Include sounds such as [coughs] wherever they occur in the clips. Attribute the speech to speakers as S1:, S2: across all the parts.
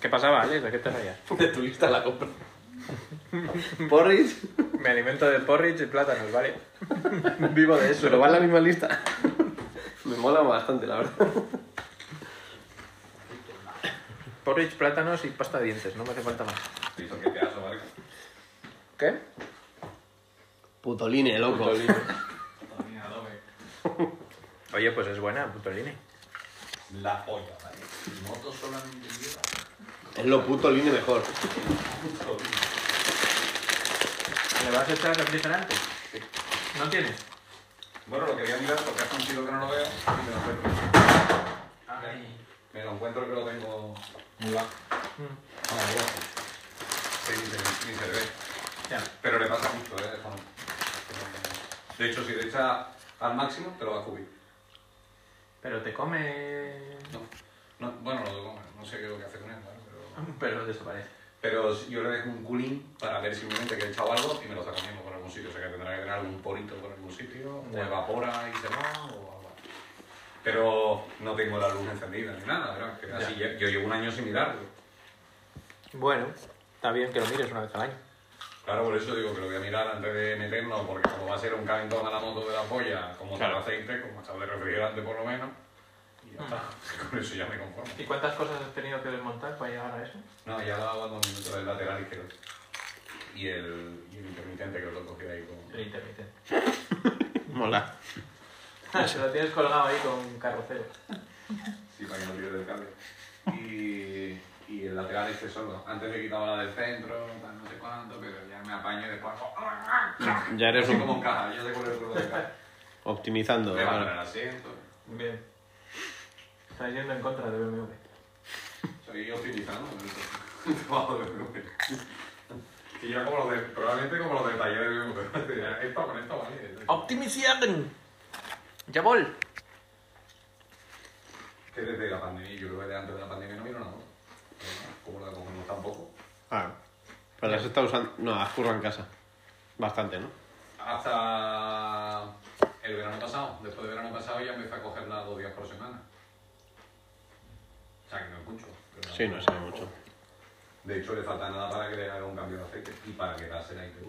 S1: ¿Qué pasaba, Alex? ¿De qué te reías? [laughs]
S2: De tu lista la compro. [laughs] Porridge,
S1: Me alimento de porridge y plátanos, ¿vale? [laughs] Vivo de eso.
S2: pero va en la misma lista. Me mola bastante, la verdad.
S1: Porridge, plátanos y pasta de dientes, no me hace falta más. ¿Qué?
S2: Putoline, loco.
S3: Adobe.
S1: Oye, pues es buena, putoline.
S3: La polla, ¿vale? Moto solamente lleva.
S2: Es lo putoline mejor.
S1: ¿Le vas a echar refrigerante?
S3: Sí.
S1: ¿No tienes?
S3: Bueno, lo quería mirar porque hace un siglo que no lo veo y me lo encuentro.
S1: Ay.
S3: Me lo encuentro que lo tengo muy bajo.
S1: Mm.
S3: No, igual. Sí, ni se, ni se le ve.
S1: Ya.
S3: Pero le pasa justo, ¿eh? De hecho, si le echa al máximo, te lo va a cubrir.
S1: Pero te come...
S3: No, no, bueno, no, no sé qué es lo que hace con él, ¿vale? [laughs] Pero,
S1: desaparece.
S3: pero yo le dejo un culín para ver simplemente que he echado algo y me lo está comiendo por algún sitio. O sea que tendrá que tener algún porito por algún sitio, o evapora y se va, o algo. Pero no tengo la luz encendida ni nada, ¿verdad? Que así lle- yo llevo un año sin mirarlo.
S1: Bueno, está bien que lo mires una vez al año.
S3: Claro, por eso digo que lo voy a mirar antes de meterlo, porque como va a ser un calentón a la moto de la polla, como
S1: Claro.
S3: aceite, como tal de refrigerante por lo menos, y ya está. [laughs] Con eso ya me conformo.
S1: ¿Y cuántas cosas has tenido que desmontar para llegar a eso?
S3: No, ya daba dos minutos del lateral izquierdo. Y el, y el intermitente que lo cogí ahí con...
S1: El intermitente. [laughs]
S2: Mola. [laughs]
S1: Se lo tienes colgado ahí con carrocero.
S3: Sí, para que no tire del cable. Y, y el lateral este solo. Antes le quitaba la del centro, tal, no sé cuánto, pero ya me apaño y después...
S2: Ya eres
S3: Así
S2: un-
S3: como encaja, ya sé cuál es el de caja.
S2: Optimizando.
S3: El asiento.
S1: Bien. Estás yendo en contra de BMW.
S3: Estoy optimizando [laughs] el trabajo de BMW. Y ya como los de, probablemente como los de taller de BMW. [laughs] Esto con esto vale.
S1: ¡Optimización! ¡Jabol!
S3: Que desde la pandemia, yo creo que de antes de la pandemia no vino nada. Como la cogemos tampoco.
S2: Ah, pero las está usando. No, has currado en casa. Bastante, ¿no?
S3: Hasta el verano pasado. Después del verano pasado ya empecé a cogerla dos días por semana. O sea que no es mucho. pero
S2: Sí, no
S3: tampoco-
S2: sé mucho.
S3: De hecho, le falta nada para que le haga un cambio de aceite y para que darse la ITV.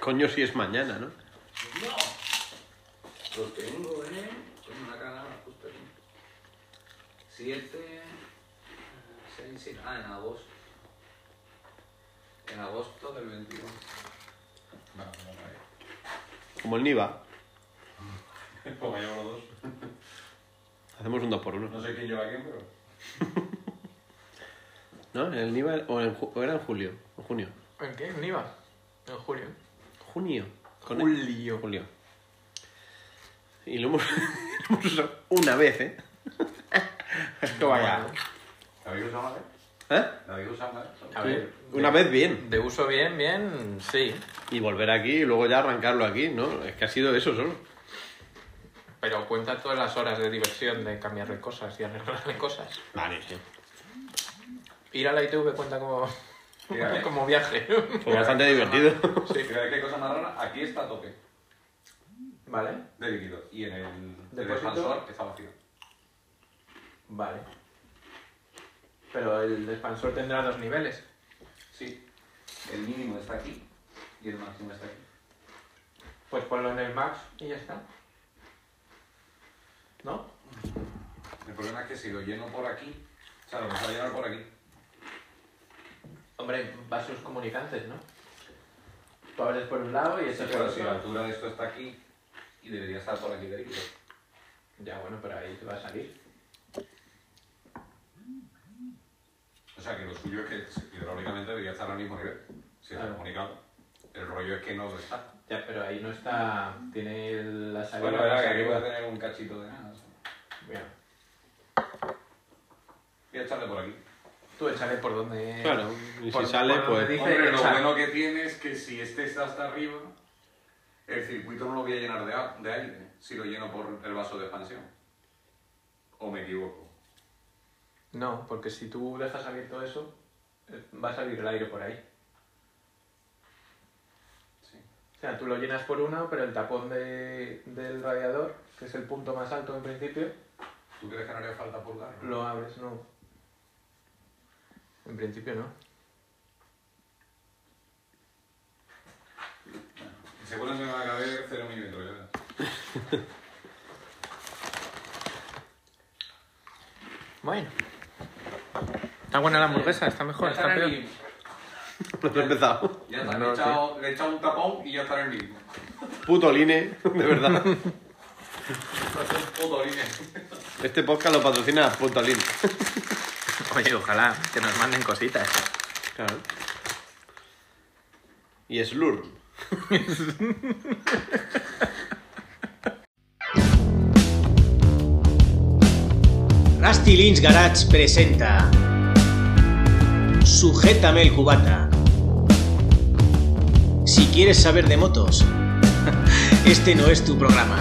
S2: Coño, si es mañana, ¿no?
S3: ¡No! Los tengo, ¿eh? Con una cara justo aquí. Siete... Seis, siete... Ah, en agosto. En agosto del 21. Bueno, vamos a ver.
S2: Como el Niva. [laughs]
S3: Me llevo los dos.
S2: Hacemos un 2 por 1
S3: No sé quién lleva a quién, pero... [laughs]
S2: ¿No? El Niva o, en ju- o era en julio. En junio.
S1: ¿En qué? ¿En IVA? En julio.
S2: Junio. Con
S1: Julio.
S2: Julio. Y lo hemos, [laughs] lo hemos usado una vez, ¿eh? es que vaya.
S3: ¿La habéis usado mal, eh?
S2: ¿Eh?
S3: ¿La habéis usado mal?
S1: A ver.
S2: Una vez bien.
S1: De uso bien, bien, sí.
S2: Y volver aquí y luego ya arrancarlo aquí, ¿no? Es que ha sido eso solo.
S1: Pero cuenta todas las horas de diversión de cambiarle cosas y arreglarle cosas.
S2: Vale, sí.
S1: Ir a la ITV cuenta como, [laughs] como viaje.
S2: Fue bastante divertido.
S3: Sí. Mira, qué cosa más rara. Aquí está a tope
S1: Vale.
S3: de líquido. Y en el, expansor está vacío.
S1: Vale. Pero el expansor tendrá dos niveles.
S3: Sí. El mínimo está aquí y el máximo está aquí.
S1: Pues ponlo en el max y ya está. ¿No?
S3: El problema es que si lo lleno por aquí, o sea, lo vas a llenar por aquí.
S1: Hombre, vasos comunicantes, ¿no? Tú abres por un lado y echas por
S3: Pero
S1: otro.
S3: si la altura de esto está aquí y debería estar por aquí de líquido.
S1: Ya, bueno, pero ahí te va a salir.
S3: O sea, que lo suyo es que hidráulicamente debería estar al mismo nivel. Si está
S1: Claro.
S3: comunicado. El rollo es que no lo está.
S1: Ya, pero ahí no está... Tiene la salida...
S3: Bueno,
S1: más
S3: que aquí voy a tener un cachito de nada. Voy a echarle por aquí.
S1: Tú échale por donde...
S2: Claro, y si
S1: Por-
S2: sale,
S1: por donde
S2: pues.
S1: dice
S3: Hombre, lo bueno que tiene es que si este está hasta arriba, el circuito no lo voy a llenar de aire si lo lleno por el vaso de expansión. ¿O me equivoco?
S1: No, porque si tú dejas abierto eso, eh, va a salir el aire por ahí.
S3: Sí.
S1: O sea, tú lo llenas por una, pero el tapón de- del radiador, que es el punto más alto en principio,
S3: ¿Tú crees que no haría falta pulgar?
S1: lo abres, no. En principio no.
S3: Seguro que me va a caber 0 milímetros, ya.
S1: Bueno. Está buena la hamburguesa, está mejor,
S3: Ya
S1: está
S3: en
S1: peor.
S3: el.
S2: No he empezado.
S3: Ya está,
S1: No,
S3: le, he echado, le he echado un tapón y ya estará en el mismo.
S2: Puto Line, de verdad. [laughs]
S3: Puto línea.
S2: Este podcast lo patrocina Puto Line. [laughs]
S1: Oye, ojalá que nos manden cositas.
S2: Claro. Y Slur. [laughs]
S4: Rusty Lynch Garage presenta Sujétame el cubata. Si quieres saber de motos, [laughs] este no es tu programa.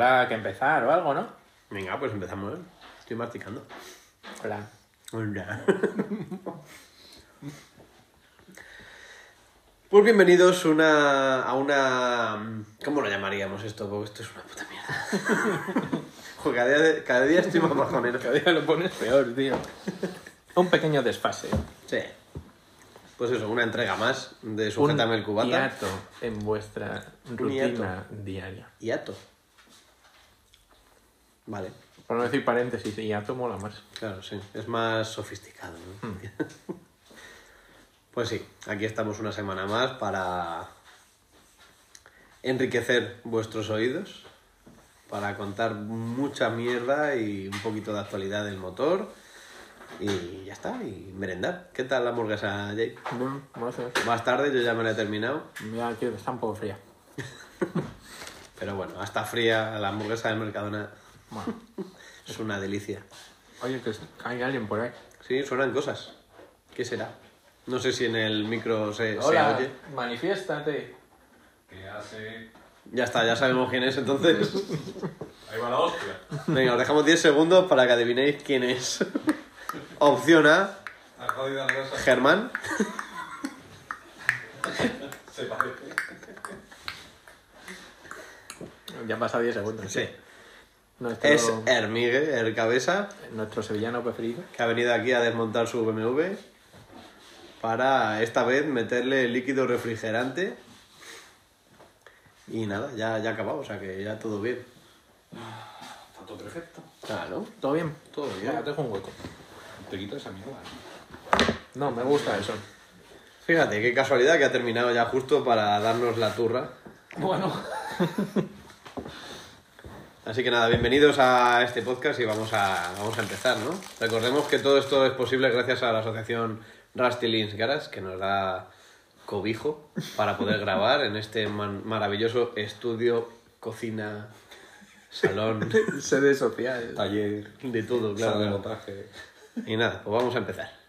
S1: Habrá que empezar o algo, ¿no?
S2: Venga, pues empezamos. ¿eh? Estoy masticando.
S1: Hola.
S2: Hola. Pues bienvenidos una, a una... ¿Cómo lo llamaríamos esto? Porque esto es una puta mierda. [laughs] Joder, cada día, cada día estoy más bajonero.
S1: Cada día lo pones peor, tío. Un pequeño desfase.
S2: Sí. Pues eso, una entrega más de Sujétame el cubata.
S1: hiato en vuestra rutina diaria.
S2: Hiato. Vale.
S1: Por no decir paréntesis, hiato mola más.
S2: Claro, sí. Es más sofisticado, ¿no? [laughs] Pues sí, aquí estamos una semana más para enriquecer vuestros oídos, para contar mucha mierda y un poquito de actualidad del motor y ya está, y merendar. ¿Qué tal la hamburguesa, Jay?
S1: Bueno, no sé.
S2: Más tarde, yo ya me la he terminado,
S1: Ya que está un poco fría. [laughs]
S2: pero bueno, hasta fría la hamburguesa del Mercadona
S1: Bueno.
S2: es una delicia.
S1: Oye, que hay alguien por ahí.
S2: Sí, suenan cosas. ¿Qué será? No sé si en el micro se, se
S1: Hola,
S2: oye.
S1: manifiéstate.
S3: Que hace.
S2: Ya está, ya sabemos quién es, entonces.
S3: Ahí va la hostia.
S2: Venga, os dejamos 10 segundos para que adivinéis quién es. Opción A. Germán.
S3: Se parece.
S1: Ya han pasado 10 segundos.
S2: Sí.
S1: Nuestro,
S2: Es Hermigue, el cabeza,
S1: nuestro sevillano preferido.
S2: que ha venido aquí a desmontar su BMW para esta vez meterle líquido refrigerante. Y nada, ya, ya ha acabado, o sea que ya todo bien.
S3: Está todo perfecto.
S2: Claro,
S1: ¿Todo bien?
S2: todo bien.
S1: Ya, dejo un hueco.
S3: Te quito esa mierda.
S1: No, me gusta eso.
S2: Fíjate, qué casualidad que ha terminado ya justo para darnos la turra.
S1: Bueno. [laughs]
S2: Así que nada, bienvenidos a este podcast y vamos a, vamos a empezar, ¿no? Recordemos que todo esto es posible gracias a la asociación Rusty Lins Garage, que nos da cobijo para poder [laughs] grabar en este maravilloso estudio, cocina, salón, [laughs]
S1: Sede social.
S3: Taller.
S2: de todo,
S3: Sala de
S2: claro.
S3: montaje.
S2: Y nada, pues vamos a empezar.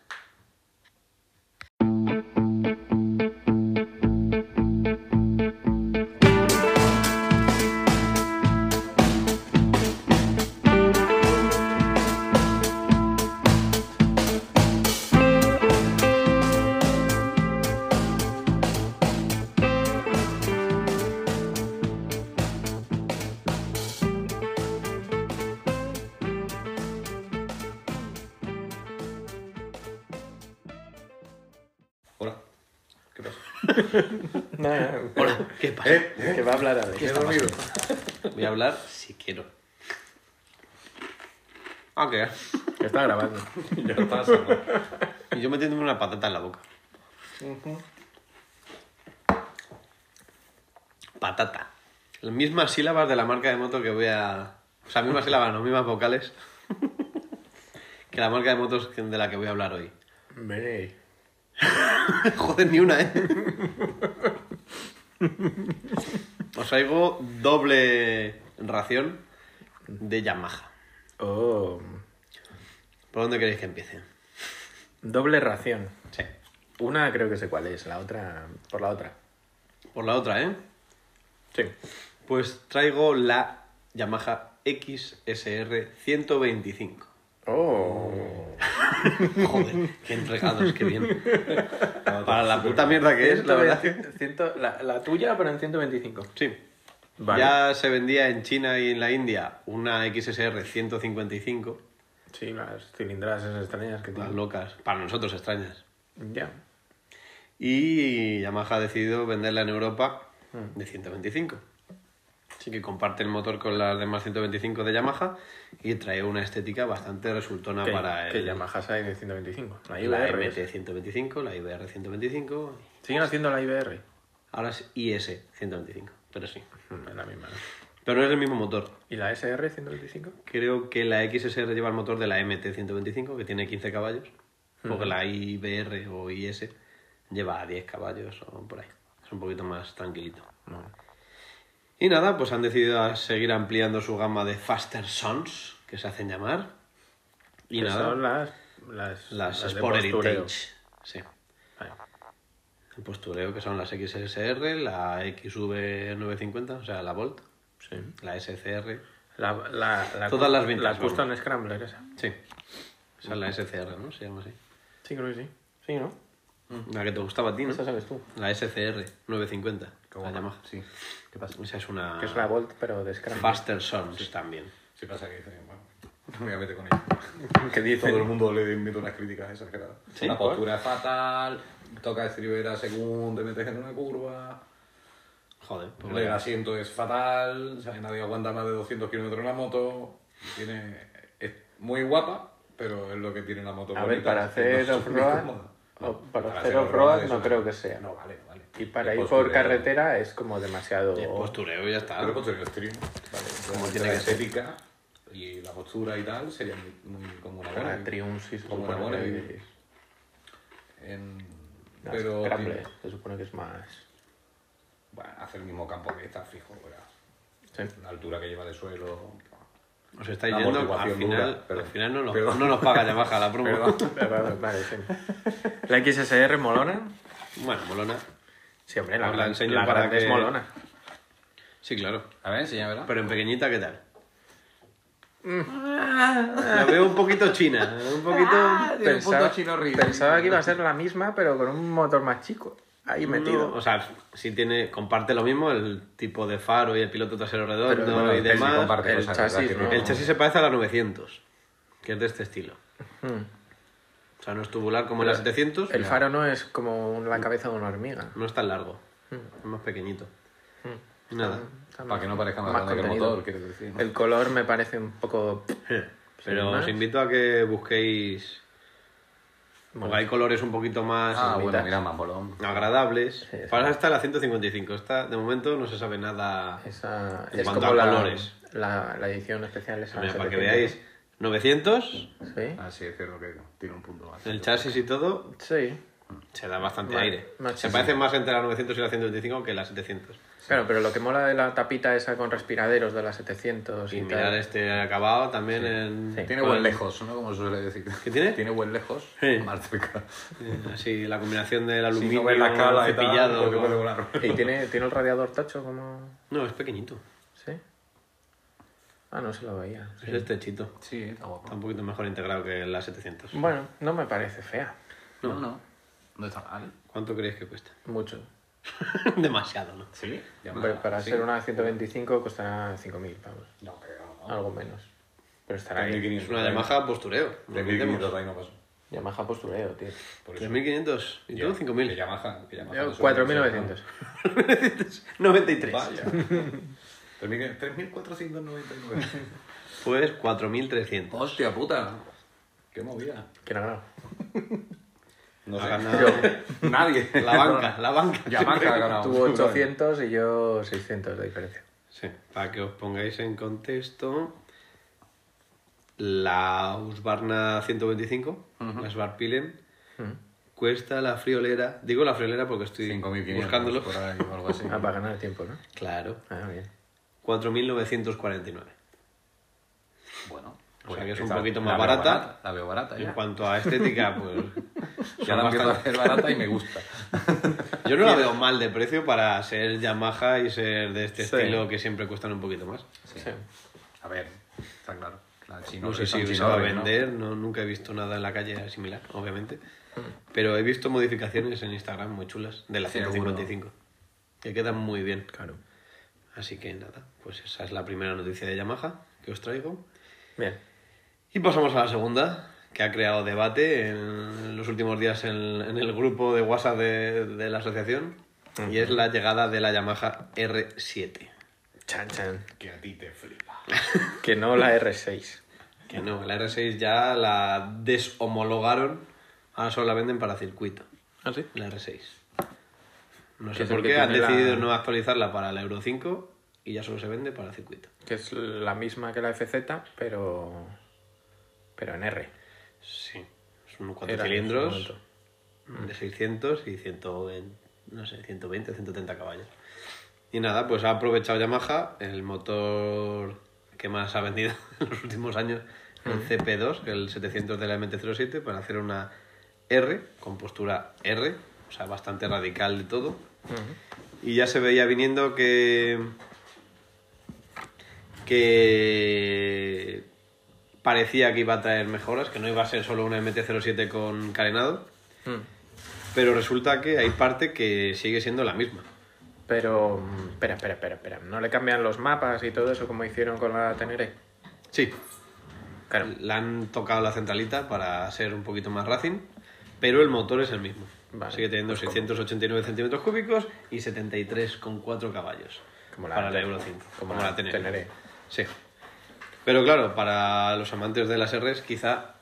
S2: Voy a hablar si quiero. Ah,
S1: está grabando. [laughs]
S3: Ya.
S2: Y yo metiéndome una patata en la boca. Patata. Las mismas sílabas de la marca de moto que voy a... O sea, mismas sílabas, no, mismas vocales. que la marca de motos de la que voy a hablar hoy. [laughs] Joder, ni una, ¿eh? [laughs] Os traigo doble ración de Yamaha.
S1: Oh.
S2: ¿Por dónde queréis que empiece?
S1: Doble ración.
S2: Sí.
S1: Una creo que sé cuál es, la otra por la otra.
S2: Por la otra, ¿eh?
S1: Sí.
S2: Pues traigo la Yamaha XSR 125.
S1: Oh. [laughs]
S2: Joder, qué entregados, qué bien. Para la puta mierda que es, la verdad.
S1: 120, ciento- la, la tuya, pero en 125.
S2: Sí.
S1: Vale.
S2: Ya se vendía en China y en la India una XSR 155,
S1: Sí, las cilindradas esas extrañas que
S2: las
S1: tienen.
S2: locas, para nosotros extrañas.
S1: Ya.
S2: Y Yamaha ha decidido venderla en Europa
S1: Mm.
S2: de 125. Así que comparte el motor con las demás 125 de Yamaha y trae una estética bastante resultona para
S1: que
S2: el,
S1: Yamaha hay de 125. La
S2: la
S1: IBR.
S2: MT 125, la IBR 125.
S1: Siguen haciendo la IBR.
S2: Ahora es IS 125, pero sí.
S1: Mm, Es la misma. ¿no?
S2: Pero no es el mismo motor.
S1: ¿Y la SR 125?
S2: Creo que la XSR lleva el motor de la MT 125, que tiene 15 caballos, porque la IBR o IS lleva 10 caballos o por ahí. Es un poquito más tranquilito.
S1: No.
S2: Y nada, pues han decidido seguir ampliando su gama de Faster Sons, que se hacen llamar. Y
S1: Que
S2: nada,
S1: Son las, las,
S2: las,
S1: de
S2: Sport. Heritage. Sí.
S1: Vale.
S2: El postureo, que son las XSR, la XV950, o sea, la Volt,
S1: Sí.
S2: la SCR.
S1: La, la, la,
S2: Todas las vintage,
S1: La. Custom Scrambler esa.
S2: Sí. Esa es la SCR, ¿no? Se llama así.
S1: Sí, creo que sí. Sí, ¿no?
S2: La que te gustaba a ti, ¿no?
S1: Esa sabes tú.
S2: La SCR 950, la Yamaha.
S3: Sí. ¿Qué pasa?
S2: Esa es una
S1: Que es la Volt, pero de Scrambler.
S2: Faster Sons también.
S3: Sí pasa que dice, bueno, no me voy a meter con ella. [laughs]
S1: que dice...
S3: Todo el mundo le mete unas críticas exageradas.
S2: ¿Sí?
S3: La postura es fatal, toca estribera según te metes en una curva,
S2: Joder, pues
S3: el
S2: vaya.
S3: asiento es fatal, o sea, nadie aguanta más de 200 kilómetros en la moto, tiene, es muy guapa, pero es lo que tiene la moto.
S1: A ver,
S3: bonita,
S1: para
S3: es
S1: hacer off-road,
S3: No,
S1: para hacer off-road no
S3: eso
S1: creo que sea.
S3: No, vale, vale.
S1: Y para ir por carretera es como demasiado...
S2: El postureo y ya está.
S3: Pero el postureo extreme, vale.
S2: Como tiene
S3: la
S2: que ser.
S3: estética y la postura y tal sería muy, muy como una
S1: Para
S3: buena.
S1: Triumph sí se
S3: como
S1: supone
S3: una buena
S1: que
S3: idea.
S1: es-
S3: En-
S1: la
S3: pero
S1: se supone que es más...
S3: bueno, hace el mismo campo que está fijo, ¿verdad?
S1: Sí.
S3: la altura que lleva de suelo.
S2: Os estáis yendo, al final,
S3: dura,
S2: al final no, nos, no nos paga Yamaha la promo.
S3: Perdón. [laughs]
S1: Vale, sí. La XSR molona.
S2: Bueno, molona.
S1: Sí, hombre, la,
S2: Os la enseño
S1: la
S2: para
S1: grande es
S2: que-
S1: molona.
S2: Sí, claro.
S3: A ver, enséñamela.
S2: Pero en pequeñita, ¿qué tal? La veo un poquito china. Un poquito...
S1: Pensaba, pensaba que iba a ser la misma, pero con un motor más chico. Ahí metido.
S2: No, o sea, sí tiene, comparte lo mismo, el tipo de faro y el piloto trasero redondo
S1: Pero, bueno,
S2: y
S1: el
S2: demás.
S3: comparte
S1: el
S3: cosas,
S1: chasis, ¿no?
S2: El chasis se parece a la 900, que es de este estilo.
S1: Hmm.
S2: O sea, no es tubular como la 700,
S1: El faro no es como la cabeza de una hormiga.
S2: no es tan largo, es más pequeñito. Nada.
S1: Está
S3: Para que no parezca más,
S1: más
S3: grande que el motor, quieres decir. ¿no?
S1: El color me parece un poco... [laughs]
S2: Pero os invito a que busquéis. Porque hay colores un poquito más
S3: Ah, bueno, mira, más bolón.
S2: agradables.
S1: Sí, sí.
S2: Para esta la 155. Esta, de momento, no se sabe nada.
S1: Esa,
S2: En
S1: es
S2: cuanto
S1: como
S2: a
S1: la,
S2: colores.
S1: La, la edición especial esa.
S2: Mira, para que
S1: 700.
S2: veáis. 900,
S1: Sí.
S3: Ah, sí, es cierto que tiene un punto más.
S2: el chasis y todo,
S1: Sí.
S2: se da bastante aire. se parece más entre la 900 y la 125 que la 700.
S1: Claro, pero lo que mola de la tapita esa con respiraderos de la 700 y,
S2: Y
S1: tal.
S2: mirar este acabado también en.
S1: Sí.
S3: Tiene buen lejos, ¿no? Como se suele decir.
S2: ¿Qué tiene?
S3: Tiene buen lejos.
S2: Sí.
S3: Más cerca.
S2: Así, la combinación del aluminio
S3: no ves la cala y tal,
S2: cepillado.
S1: ¿Y tiene, tiene el radiador tacho como...?
S2: No, es pequeñito.
S1: ¿Sí? Ah, no se lo veía.
S2: Es estrechito.
S3: Sí, está guapo.
S2: Está un poquito mejor integrado que la 700.
S1: Bueno, no me parece fea.
S3: No, no. No está mal.
S2: ¿Cuánto creéis que cuesta?
S1: Mucho. [laughs]
S2: Demasiado, ¿no?
S3: Sí.
S1: Hombre, para
S3: sí.
S1: ser una 125 costará 5.000 pavos.
S3: No, pero no.
S1: Algo menos. Pero estará ahí.
S3: 3.500.
S2: Es una Yamaha postureo. no
S3: De
S2: olvidemos.
S3: 1.500 ahí no pasó.
S1: Yamaha postureo, tío.
S3: Por eso.
S2: 3.500. ¿Y tú?
S3: Que
S2: 5.000.
S3: Yamaha. Que Yamaha
S1: Yo,
S3: no suele
S1: 4.900.
S3: ser-
S2: 93.
S3: Vaya. [laughs] 3.499.
S2: Pues 4.300.
S3: Hostia puta. Qué movida.
S1: ¿Quién ha ganado? [laughs]
S3: No
S2: Ha
S3: sé.
S2: ganado
S3: Nadie. [laughs]
S2: la banca, la banca.
S3: Yamaha ha ganado.
S1: Tuvo 800 y yo 600 de diferencia.
S2: Sí, para que os pongáis en contexto, la Husqvarna 125, la Svartpilen, cuesta la friolera, digo la friolera porque estoy
S3: 5.500
S2: buscándolo,
S3: por ahí o algo así.
S1: Ah, para ganar tiempo, ¿no?
S2: claro,
S1: Ah, bien.
S2: 4.949.
S3: Bueno.
S2: O sea que es un poquito más barata.
S3: La veo barata
S2: En
S3: ya.
S2: cuanto a estética, pues... [laughs]
S3: Ya la empiezo a
S2: bastante-
S3: ver barata y me gusta. [laughs]
S2: Yo no la veo mal de precio para ser Yamaha y ser de este
S1: Sí.
S2: estilo que siempre cuestan un poquito más.
S1: Sí.
S3: A ver, está claro. La chino
S2: No sé si se va a vender, no, nunca he visto nada en la calle similar, obviamente. Pero he visto modificaciones en Instagram muy chulas de la
S1: Sí,
S2: 155, que quedan muy bien.
S1: Claro.
S2: Así que nada, pues esa es la primera noticia de Yamaha que os traigo.
S1: Bien.
S2: Y pasamos a la segunda, que ha creado debate en los últimos días en, en el grupo de WhatsApp de, de la asociación, y es la llegada de la Yamaha R7.
S1: Chan, chan.
S3: Que a ti te flipa. [laughs]
S1: Que no la R6.
S2: Que no, la R6 ya la deshomologaron, ahora solo la venden para circuito.
S1: ¿Ah, sí?
S2: La R6. No sé por qué han
S1: la-
S2: decidido no actualizarla para la Euro 5 y ya solo se vende para circuito.
S1: Que es la misma que la FZ, pero. Pero en R.
S2: Sí, son cuatro
S1: Era
S2: cilindros de 600 y 120, no sé, 120, 130 caballos. Y nada, pues ha aprovechado Yamaha el motor que más ha vendido [laughs] en los últimos años, el CP2, el 700 de la MT-07, para hacer una R con postura R, o sea, bastante radical de todo. Y ya se veía viniendo que. que. Parecía que iba a traer mejoras, que no iba a ser solo una MT-07 con carenado,
S1: Mm.
S2: pero resulta que hay parte que sigue siendo la misma.
S1: Pero. mm, Espera, espera, espera, espera. ¿No le cambian los mapas y todo eso como hicieron con la Tenere?
S2: Sí,
S1: Claro.
S2: la han tocado la centralita para ser un poquito más racing, pero el motor es el mismo.
S1: Vale,
S2: Sigue teniendo
S1: pues como-
S2: 689 centímetros cúbicos y 73,4 caballos
S1: Como la
S2: para la Euro 5.
S1: como la
S2: Tenere.
S1: Tenere.
S2: Sí. Pero claro, para los amantes de las Rs quizá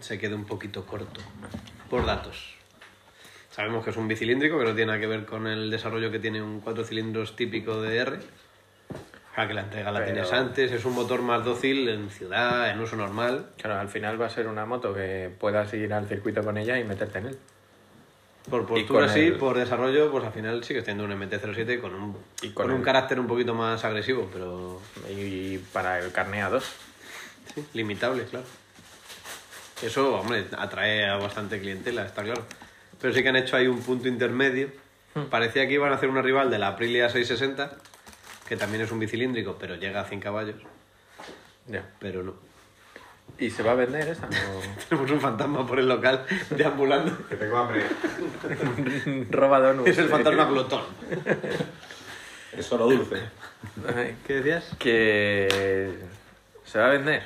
S2: se quede un poquito corto por datos. Sabemos que es un bicilíndrico, que no tiene nada que ver con el desarrollo que tiene un cuatro cilindros típico de R. Sea, que la entrega la
S1: Pero-
S2: tienes antes, es un motor más dócil en ciudad, en uso normal.
S1: Claro, al final va a ser una moto que puedas ir al circuito con ella y meterte en él.
S2: Por postura sí,
S1: el-
S2: por desarrollo, pues al final sigues teniendo un MT-07 con un,
S1: Y
S2: con
S1: con
S2: un
S1: el-
S2: carácter un poquito más agresivo, pero
S1: Y para el carne A2.
S2: sí, limitable, claro. Eso, hombre, atrae a bastante clientela, está claro. Pero sí que han hecho ahí un punto intermedio. Parecía que iban a hacer una rival de la Aprilia 660, que también es un bicilíndrico, pero llega a 100 caballos,
S1: Ya.
S2: pero no.
S1: ¿Y se va a vender esa? [laughs]
S2: Tenemos un fantasma por el local deambulando.
S3: Que tengo hambre. [laughs]
S1: Roba donuts. [laughs]
S2: Es el fantasma glotón.
S3: Es solo dulce.
S2: ¿Qué decías?
S1: Que se va a vender.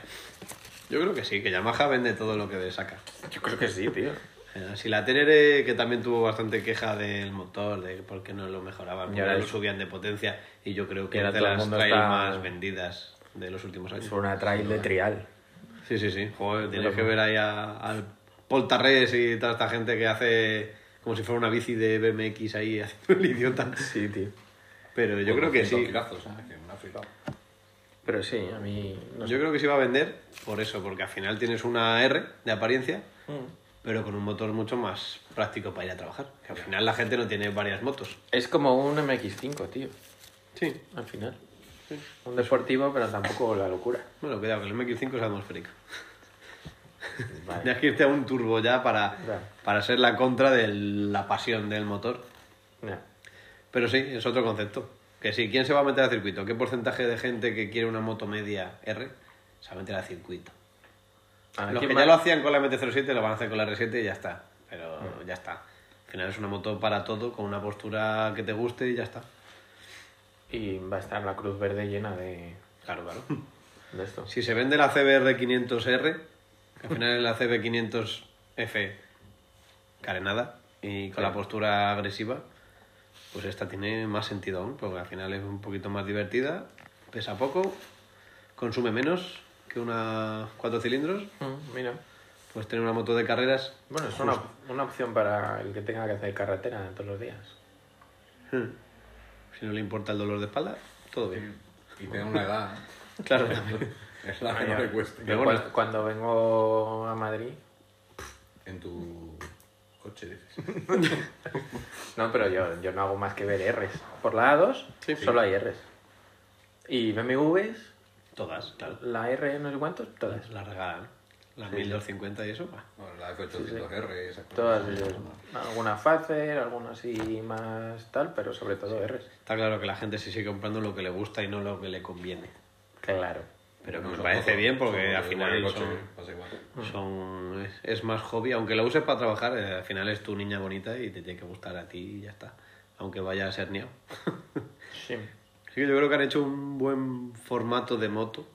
S2: Yo creo que sí, que Yamaha vende todo lo que saca.
S1: Yo creo que sí, tío.
S2: Eh, Si la Tenere, que también tuvo bastante queja del motor, de por qué no lo mejoraban,
S1: Y ahora
S2: lo subían de potencia, y yo creo que es de las trail
S1: está-
S2: más vendidas de los últimos años.
S1: Es una trail de trial.
S2: Sí, sí, sí. Joder, tienes que ver ahí a- al Poltarres y toda esta gente que hace como si fuera una bici de BMX ahí [laughs] haciendo el idiota.
S1: Sí, tío.
S2: Pero yo creo que sí.
S3: Kilazos, flipado.
S1: Pero sí, a mí... No sé.
S2: Yo creo que sí va a vender por eso, porque al final tienes una R de apariencia,
S1: Mm.
S2: pero con un motor mucho más práctico para ir a trabajar. Que al final la gente no tiene varias motos.
S1: Es como un MX5, tío.
S2: Sí.
S1: Al final. Un deportivo, pero tampoco la locura.
S2: Bueno, cuidado, que el MX5 es atmosférica.
S1: Vale. [laughs]
S2: Tienes que irte a un turbo ya para, para ser la contra de la pasión del motor. Pero sí, es otro concepto. Que sí, ¿quién se va a meter al circuito? ¿Qué porcentaje de gente que quiere una moto media R se va a meter al circuito?
S1: ¿A
S2: Los que
S1: más?
S2: ya lo hacían con la MT-07 lo van a hacer con la R7 y ya está. Pero
S1: Mm.
S2: ya está. Al final es una moto para todo, con una postura que te guste y ya está.
S1: Y va a estar la cruz verde llena de,
S2: Claro, claro.
S1: de esto.
S2: Si se vende la CBR 500R, que al final es la CB 500F carenada y con la postura agresiva, pues esta tiene más sentido aún, porque al final es un poquito más divertida, pesa poco, consume menos que una cuatro cilindros,
S1: Mm, mira.
S2: pues tener una moto de carreras.
S1: Bueno, es una, una opción para el que tenga que hacer carretera todos los días.
S2: hmm, Si no le importa el dolor de espalda, todo bien.
S3: Y tiene una edad. [laughs]
S2: Claro, también.
S3: Es la que no le cueste.
S1: Yo
S2: bueno.
S1: cuando, cuando vengo a Madrid...
S3: En tu coche, dices. [laughs]
S1: No, pero yo, yo no hago más que ver Rs. Por la A2
S2: Sí,
S1: solo hay Rs. Y BMWs,
S2: Todas, claro.
S1: la R no sé cuántos, todas.
S2: La regalan. La 1250 y eso, va.
S3: Bueno, la F800R y esas cosas.
S1: Todas ellas. Alguna Facer, alguna así más tal, pero sobre todo Rs.
S2: Está claro que la gente se sigue comprando lo que le gusta y no lo que le conviene.
S1: Claro.
S2: Pero que
S3: No
S2: me
S3: son
S2: parece bien porque
S3: son
S2: al final son,
S3: pasa igual.
S2: son- es, es más hobby. Aunque lo uses para trabajar, eh, al final es tu niña bonita y te tiene que gustar a ti y ya está. Aunque vaya a ser niño. [laughs]
S1: Sí.
S2: Así que yo creo que han hecho un buen formato de moto.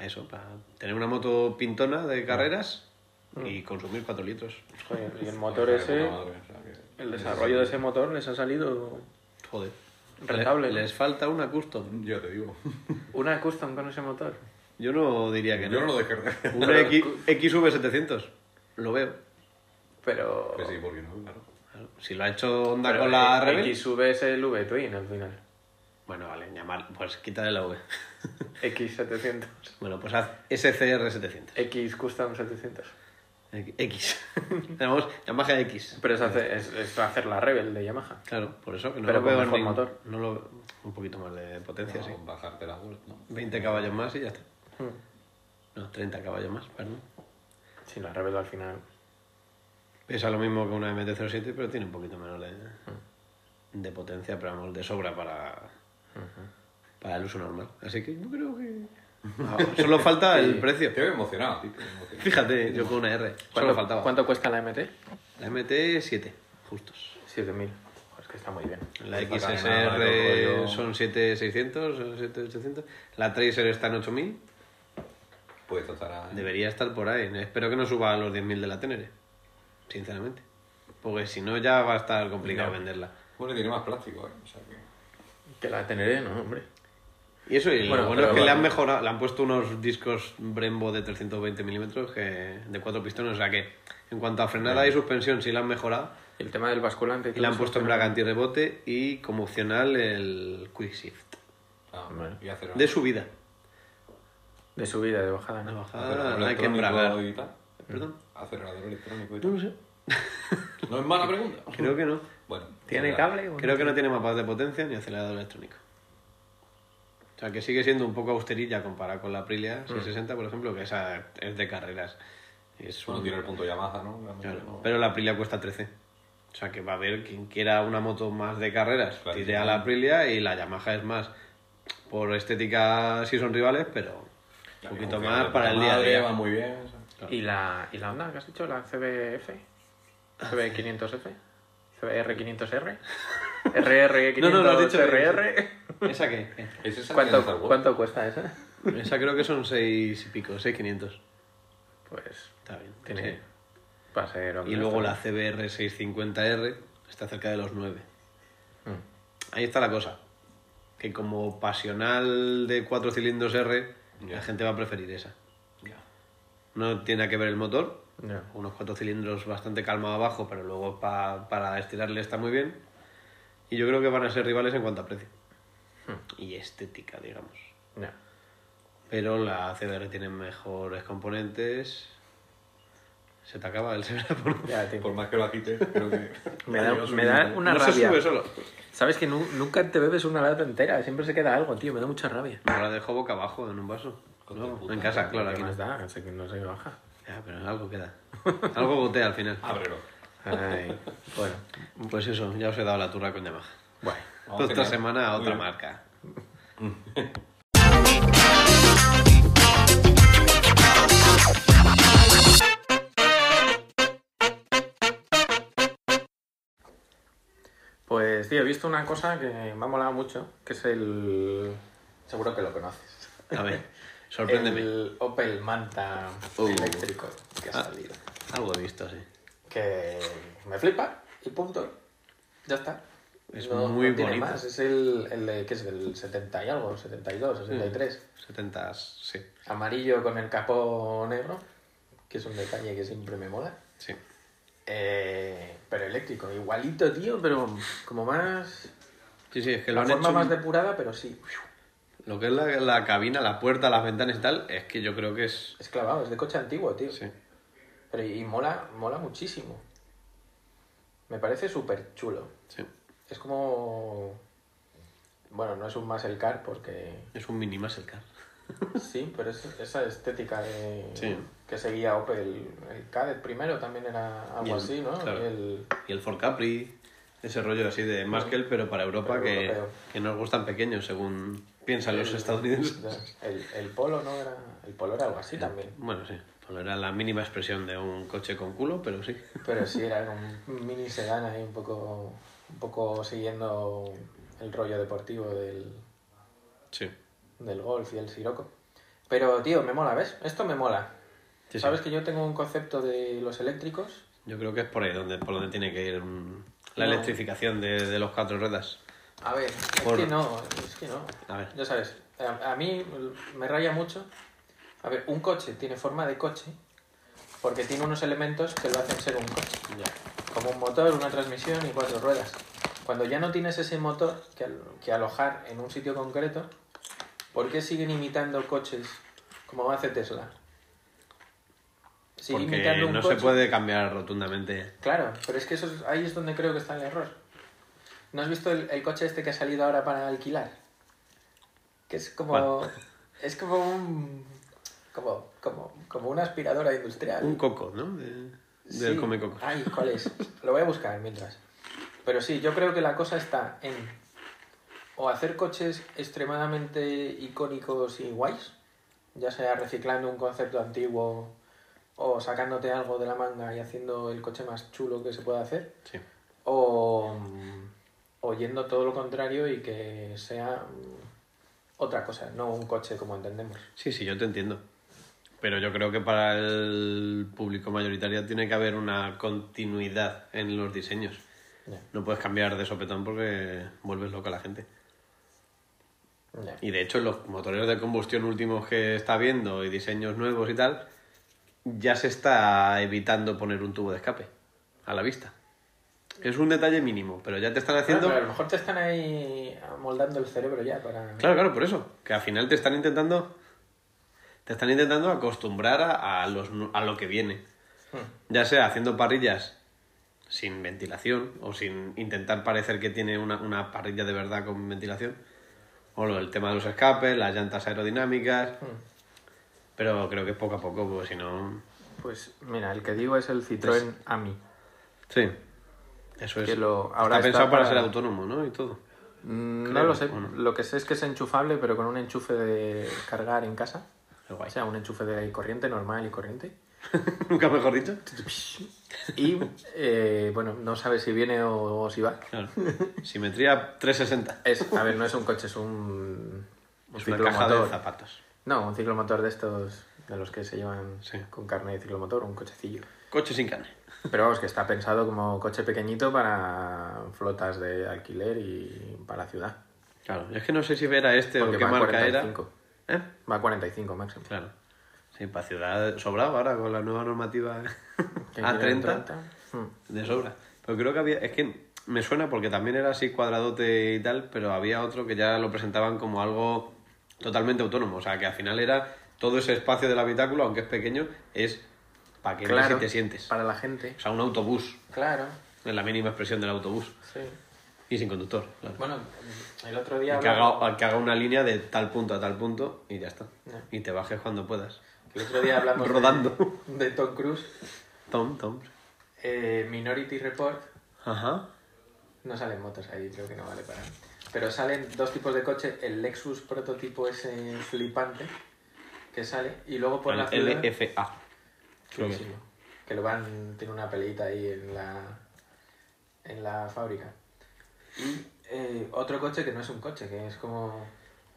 S2: Para eso, para tener una moto pintona de carreras y consumir 4 litros.
S1: Joder, y el [laughs] motor ese, el desarrollo de ese motor les ha salido
S2: Joder.
S1: Rentable.
S2: Les falta una custom.
S3: Ya te digo. [laughs]
S1: una custom con ese motor.
S2: Yo no diría que
S3: Yo
S2: no.
S3: no lo descarté. [laughs]
S2: Una X, XV700. Lo veo.
S1: Pero.
S3: Que sí, porque no, claro.
S2: Si lo ha hecho Honda
S1: pero
S2: con la
S1: el
S2: Rebel.
S1: X sube es el V-Twin al final.
S2: Bueno, vale, llamar. Pues quítale la V.
S1: X700.
S2: bueno, pues haz SCR700.
S1: X Custom 700.
S2: X. [laughs] Tenemos Yamaha X.
S1: Pero es hacer, es, es hacer la Rebel de Yamaha.
S2: Claro, por eso que no
S1: Pero
S2: lo
S1: con
S2: veo
S1: mejor
S2: ni-
S1: motor.
S2: No lo un poquito más de potencia, sí.
S3: Bajarte la Volt, ¿no?
S2: 20 caballos más y ya está.
S1: Hmm.
S2: No, 30 caballos más, perdón.
S1: Sí, la Rebel al final.
S2: Pesa lo mismo que una MT-07, pero tiene un poquito menos de, de potencia, pero vamos, de sobra para, para el uso normal. Así que yo creo que... Ah, Solo falta el precio.
S3: Te veo emocionado.
S2: Fíjate, yo con una R. Solo
S1: ¿Cuánto,
S2: faltaba.
S1: ¿Cuánto cuesta la MT?
S2: La MT 7, justos.
S1: 7000. Es que está muy bien.
S2: La XSR
S3: rollo.
S2: son 7600, son 7800. La Tracer está en 8000.
S3: Puedes tratar a...
S2: Debería estar por ahí. Espero que no suba a los 10.000 de la Tenere. Sinceramente. Porque si no ya va a estar complicado venderla.
S3: Bueno, tiene más plástico, ¿eh? O sea que...
S1: Que la teneré, ¿no, hombre?
S2: Y eso, y
S1: Bueno,
S2: lo bueno es que le han mejorado, le han puesto unos discos Brembo de 320 milímetros que, de cuatro pistones. O sea que en cuanto a frenada y suspensión sí la han mejorado.
S1: El tema del basculante.
S2: Y le han puesto
S1: pero-
S2: embrague antirrebote y como opcional el Quick Shift.
S3: Ah, y.
S2: De subida.
S1: De subida, de bajada,
S2: De
S1: ¿no?
S2: bajada
S3: acelerador
S2: no hay que
S3: electrónico
S2: embragar. Perdón.
S3: Acelerador electrónico y
S2: No
S3: tal.
S2: lo sé.
S3: ¿No es mala [laughs] pregunta?
S2: Creo que no.
S3: Bueno.
S1: ¿Tiene cable?
S2: Creo que no tiene mapas de potencia ni acelerador electrónico. O sea que sigue siendo un poco austerilla comparado con la Aprilia 660, por ejemplo, que esa es de carreras. Es
S3: Bueno,
S2: un-
S3: tiene el punto Yamaha, ¿no? Realmente
S2: Claro,
S3: no-
S2: Pero la Aprilia cuesta 13. O sea que va a haber quien quiera una moto más de carreras,
S3: Claro,
S2: tire
S3: sí.
S2: a la Aprilia y la Yamaha es más por estética si son rivales, pero un poquito más para el día a día.
S3: Va muy bien. o sea.
S1: ¿Y la, ¿Y la Honda que has dicho? ¿La CBF? [laughs] ¿CB500F? ¿CBR500R? [laughs] ¿RR500
S2: No, no, lo has dicho bien,
S1: RR?
S2: ¿Esa qué?
S3: ¿Es esa que
S1: ¿Cuánto,
S3: huevo?
S1: ¿Cuánto cuesta esa?
S2: Esa creo que son 6 y pico, 6,500.
S1: Pues
S2: Está bien.
S1: tiene...
S2: sí.
S1: Va a ser
S2: Y luego la CBR 650R está cerca de los 9.
S1: bien. Mm.
S2: Ahí está la cosa. Que como pasional de 4 cilindros R,
S3: Ya.
S2: la gente va a preferir esa.
S3: Ya.
S2: No tiene que ver el motor,
S1: Ya.
S2: unos 4 cilindros bastante calmado abajo, pero luego pa- para estirarle está muy bien. Y yo creo que van a ser rivales en cuanto a precio. Y estética, digamos.
S1: Ya.
S2: Pero la CBR tiene mejores componentes. Se te acaba el CBR.
S1: Ya, tío.
S3: Por más que lo agites, creo que... [laughs]
S1: Me da, me da una
S2: no se
S1: rabia.
S2: sube solo.
S1: ¿Sabes que nu- nunca te bebes una lata entera? Siempre se queda algo, tío. Me da mucha rabia.
S2: Me la dejo boca abajo en un vaso. No, en casa, claro,
S1: ¿Qué
S2: aquí no.
S1: más da? Sé que no se baja.
S2: Ya, pero algo queda. Algo gotea al final.
S3: Ábrelo.
S1: Ay, bueno.
S2: Pues eso, ya os he dado la turra con Yamaha.
S1: Bueno.
S3: Vamos
S2: Otra
S3: genial.
S2: semana otra marca.
S1: Pues, tío, he visto una cosa que me ha molado mucho, que es el... Seguro que lo conoces.
S2: A ver, sorpréndeme.
S1: El Opel Manta
S2: Uh.
S1: eléctrico que ha
S2: Ah.
S1: salido.
S2: Algo he visto, sí.
S1: Que me flipa y punto. Ya está.
S2: Es
S1: No-
S2: muy
S1: no tiene
S2: bonito.
S1: más. Es el, el ¿qué es? El 70 y algo, 72, 63.
S2: 70, sí.
S1: Amarillo con el capó negro, que es un detalle que siempre me mola.
S2: Sí.
S1: Eh, pero eléctrico, igualito, tío, pero como más...
S2: Sí, sí, es que lo
S1: la
S2: han
S1: forma
S2: hecho...
S1: más depurada, pero sí.
S2: Lo que es la, la cabina, la puerta, las ventanas y tal, es que yo creo que es...
S1: Es clavado, es de coche antiguo, tío.
S2: Sí.
S1: Pero y mola, mola muchísimo. Me parece súper chulo.
S2: Sí.
S1: Es como... Bueno, no es un muscle car porque...
S2: Es un mini muscle car. [laughs]
S1: Sí, pero es esa estética de...
S2: Sí.
S1: que seguía Opel. El Cadet primero también era algo
S2: el-
S1: así, ¿no?
S2: claro.
S1: Y el-
S2: Y el Ford Capri, ese rollo así de muscle, pero para Europa
S1: Pero
S2: que,
S1: europeo.
S2: que nos gustan pequeños, según piensan los estadounidenses.
S1: El, el Polo no era. El Polo era algo así también.
S2: Bueno, sí. Bueno, era la mínima expresión de un coche con culo, pero sí.
S1: Pero sí, era [laughs] un mini sedán ahí un poco, un poco siguiendo el rollo deportivo del,
S2: Sí.
S1: del golf y el siroco. Pero, tío, me mola, ¿ves? Esto me mola.
S2: Sí, sí.
S1: ¿Sabes que yo tengo un concepto de los eléctricos?
S2: Yo creo que es por ahí donde, por donde tiene que ir la
S1: No.
S2: electrificación de, de los cuatro ruedas.
S1: A ver, es
S2: Por-
S1: que no, es que no.
S2: A ver.
S1: Ya sabes, a, a mí me raya mucho. A ver, un coche tiene forma de coche porque tiene unos elementos que lo hacen ser un coche. Como un motor, una transmisión y cuatro ruedas. Cuando ya no tienes ese motor que, al- que alojar en un sitio concreto, ¿por qué siguen imitando coches como hace Tesla? Sigue
S2: Porque
S1: imitando un
S2: no
S1: coche.
S2: se puede cambiar rotundamente.
S1: Claro, pero es que eso es- ahí es donde creo que está el error. ¿No has visto el, el coche este que ha salido ahora para alquilar? Que es como. Es como un. Como, como, como una aspiradora industrial.
S2: Un coco, ¿no? De- del
S1: Sí.
S2: come coco.
S1: Ay, ¿cuál es? Lo voy a buscar mientras. Pero sí, yo creo que la cosa está en o hacer coches extremadamente icónicos y guays, ya sea reciclando un concepto antiguo o sacándote algo de la manga y haciendo el coche más chulo que se pueda hacer,
S2: Sí.
S1: o, o yendo todo lo contrario y que sea mm, otra cosa, no un coche como entendemos.
S2: Sí, sí, yo te entiendo. Pero yo creo que para el público mayoritario tiene que haber una continuidad en los diseños. No puedes cambiar de sopetón porque vuelves loca a la gente. Y de hecho, los motores de combustión últimos que está viendo y diseños nuevos y tal, ya se está evitando poner un tubo de escape a la vista. Es un detalle mínimo, pero ya te están haciendo.
S1: Bueno, pero a lo mejor te están ahí moldando el cerebro ya para...
S2: Claro, claro, por eso. Que al final te están intentando. Te están intentando acostumbrar a, a los, a lo que viene.
S1: Hmm.
S2: Ya sea haciendo parrillas sin ventilación o sin intentar parecer que tiene una, una parrilla de verdad con ventilación. O lo del tema de los escapes, las llantas aerodinámicas.
S1: Hmm.
S2: Pero creo que es poco a poco, porque si no.
S1: Pues mira, el que digo es el Citroën AMI.
S2: Sí. Eso es.
S1: Que lo- ahora
S2: está
S1: está
S2: pensado para
S1: para-
S2: ser autónomo, ¿no? Y todo.
S1: Mm,
S2: Creo,
S1: no lo sé. Lo que sé es que es enchufable, pero con un enchufe de cargar en casa.
S2: Guay.
S1: O sea, un enchufe de corriente normal y corriente. [laughs]
S2: Nunca mejor dicho.
S1: Y eh, bueno, no sabes si viene o, o si va.
S2: Claro. Simetría 360.
S1: Es, a ver, no es un coche, es un, un
S2: Es una caja de
S1: ciclomotor.
S2: zapatos.
S1: No, un ciclomotor de estos, de los que se llevan
S2: Sí.
S1: con carne de ciclomotor, un cochecillo.
S2: Coche sin carne.
S1: Pero vamos, que está pensado como coche pequeñito para flotas de alquiler y para la ciudad.
S2: Claro, yo es que no sé si era este
S1: Porque
S2: o qué
S1: va a
S2: marca
S1: 45.
S2: era. ¿Eh?
S1: Va a 45 máximo.
S2: Claro. Sí, para ciudad sobrado ahora con la nueva normativa
S1: Que
S2: A30
S1: quieren 30. Mm.
S2: de sobra. Pero creo que había, es que me suena porque también era así cuadradote y tal, pero había otro que ya lo presentaban como algo totalmente autónomo. O sea, que al final era todo ese espacio del habitáculo, aunque es pequeño, es para que
S1: Claro,
S2: te sientes.
S1: para la gente.
S2: O sea, un autobús,
S1: Claro,
S2: en la mínima expresión del autobús.
S1: sí.
S2: Y sin conductor, claro.
S1: Bueno, el otro día
S2: que haga, que haga una línea de tal punto a tal punto y ya está. Y te bajes cuando puedas.
S1: el otro día hablamos [laughs]
S2: Rodando.
S1: De, Tom Cruise,
S2: Tom, Tom.
S1: eh, Minority Report.
S2: Ajá.
S1: No salen motos ahí, creo que no vale para. Pero salen dos tipos de coche, el Lexus prototipo ese flipante que sale y luego por la ciudad
S2: LFA. Creo que.
S1: Chulísimo. que lo van tiene una peleita ahí en la en la fábrica. Y eh, otro coche que no es un coche, que es como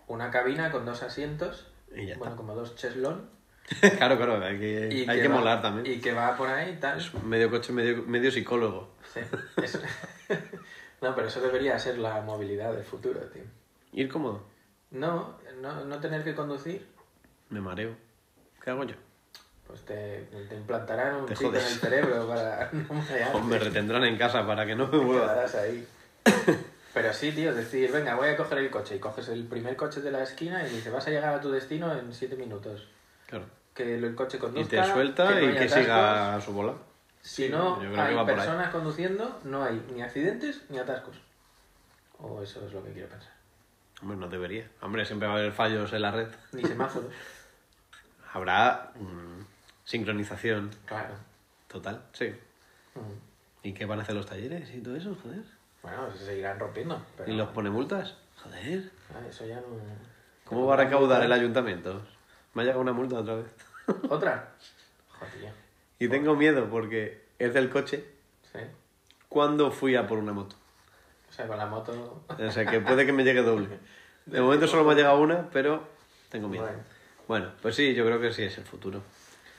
S1: una cabina con dos asientos,
S2: Y ya
S1: bueno, como dos cheslón [laughs]
S2: claro, claro, hay que,
S1: y
S2: hay que
S1: va-
S2: molar también.
S1: Y que va por ahí y tal.
S2: Es medio coche, medio, medio psicólogo.
S1: Sí, eso- [laughs] no, pero eso debería ser la movilidad del futuro, tío.
S2: Ir cómodo.
S1: No, no, no tener que conducir,
S2: Me mareo. ¿Qué hago yo?
S1: Pues te, te implantarán un
S2: Te
S1: chip en el cerebro para [laughs] no marearte.
S2: O me retendrán en casa para que no me
S1: quedarás ahí. [laughs] Pero sí, tío, es decir, venga, voy a coger el coche y coges el primer coche de la esquina y dices, vas a llegar a tu destino en siete minutos.
S2: Claro.
S1: Que el coche
S2: Y
S1: conduzca.
S2: te suelta
S1: no
S2: y que
S1: atascos.
S2: siga a su bola.
S1: Si no hay personas conduciendo, no hay ni accidentes ni atascos. O eso es lo que quiero pensar.
S2: Hombre, no debería. Hombre, siempre va a haber fallos en la red.
S1: Ni semáforos. [laughs]
S2: Habrá mm, sincronización
S1: claro.
S2: total, sí.
S1: Mm.
S2: ¿Y qué van a hacer los talleres y todo eso? Joder.
S1: Bueno, se seguirán rompiendo. Pero
S2: ¿Y los pone multas? Joder.
S1: Ah, eso ya no.
S2: ¿Cómo va a recaudar el ayuntamiento? Me ha llegado una multa otra vez. [laughs]
S1: ¿Otra? Joder,
S2: Y tengo miedo porque es del coche
S1: sí.
S2: cuando fui a por una moto.
S1: O sea, con la moto...
S2: O sea que puede que me llegue doble. [laughs] De momento solo me ha llegado una, pero tengo miedo.
S1: Bueno.
S2: Bueno, pues sí, yo creo que sí es el futuro.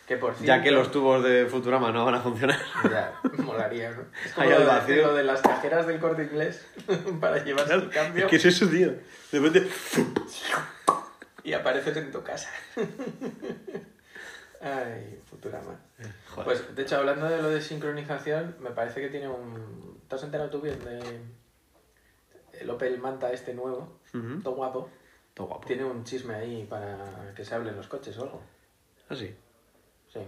S1: Que por
S2: Ya que
S1: cierto-
S2: los tubos de Futurama no van a funcionar. [laughs]
S1: Ya, molaría, ¿no? Es como lo de- lo de las cajeras del corte inglés [laughs] para llevarse el cambio
S2: ¿Qué es eso, tío? De repente...
S1: y apareces en tu casa. [laughs] Ay, Futurama.
S2: Joder.
S1: Pues, de hecho, hablando de lo de sincronización, me parece que tiene un... ¿Te has enterado tú bien de el Opel Manta este nuevo? Todo guapo.
S2: Todo guapo.
S1: Tiene un chisme ahí para que se hable en los coches o algo.
S2: Ah, sí.
S1: Sí.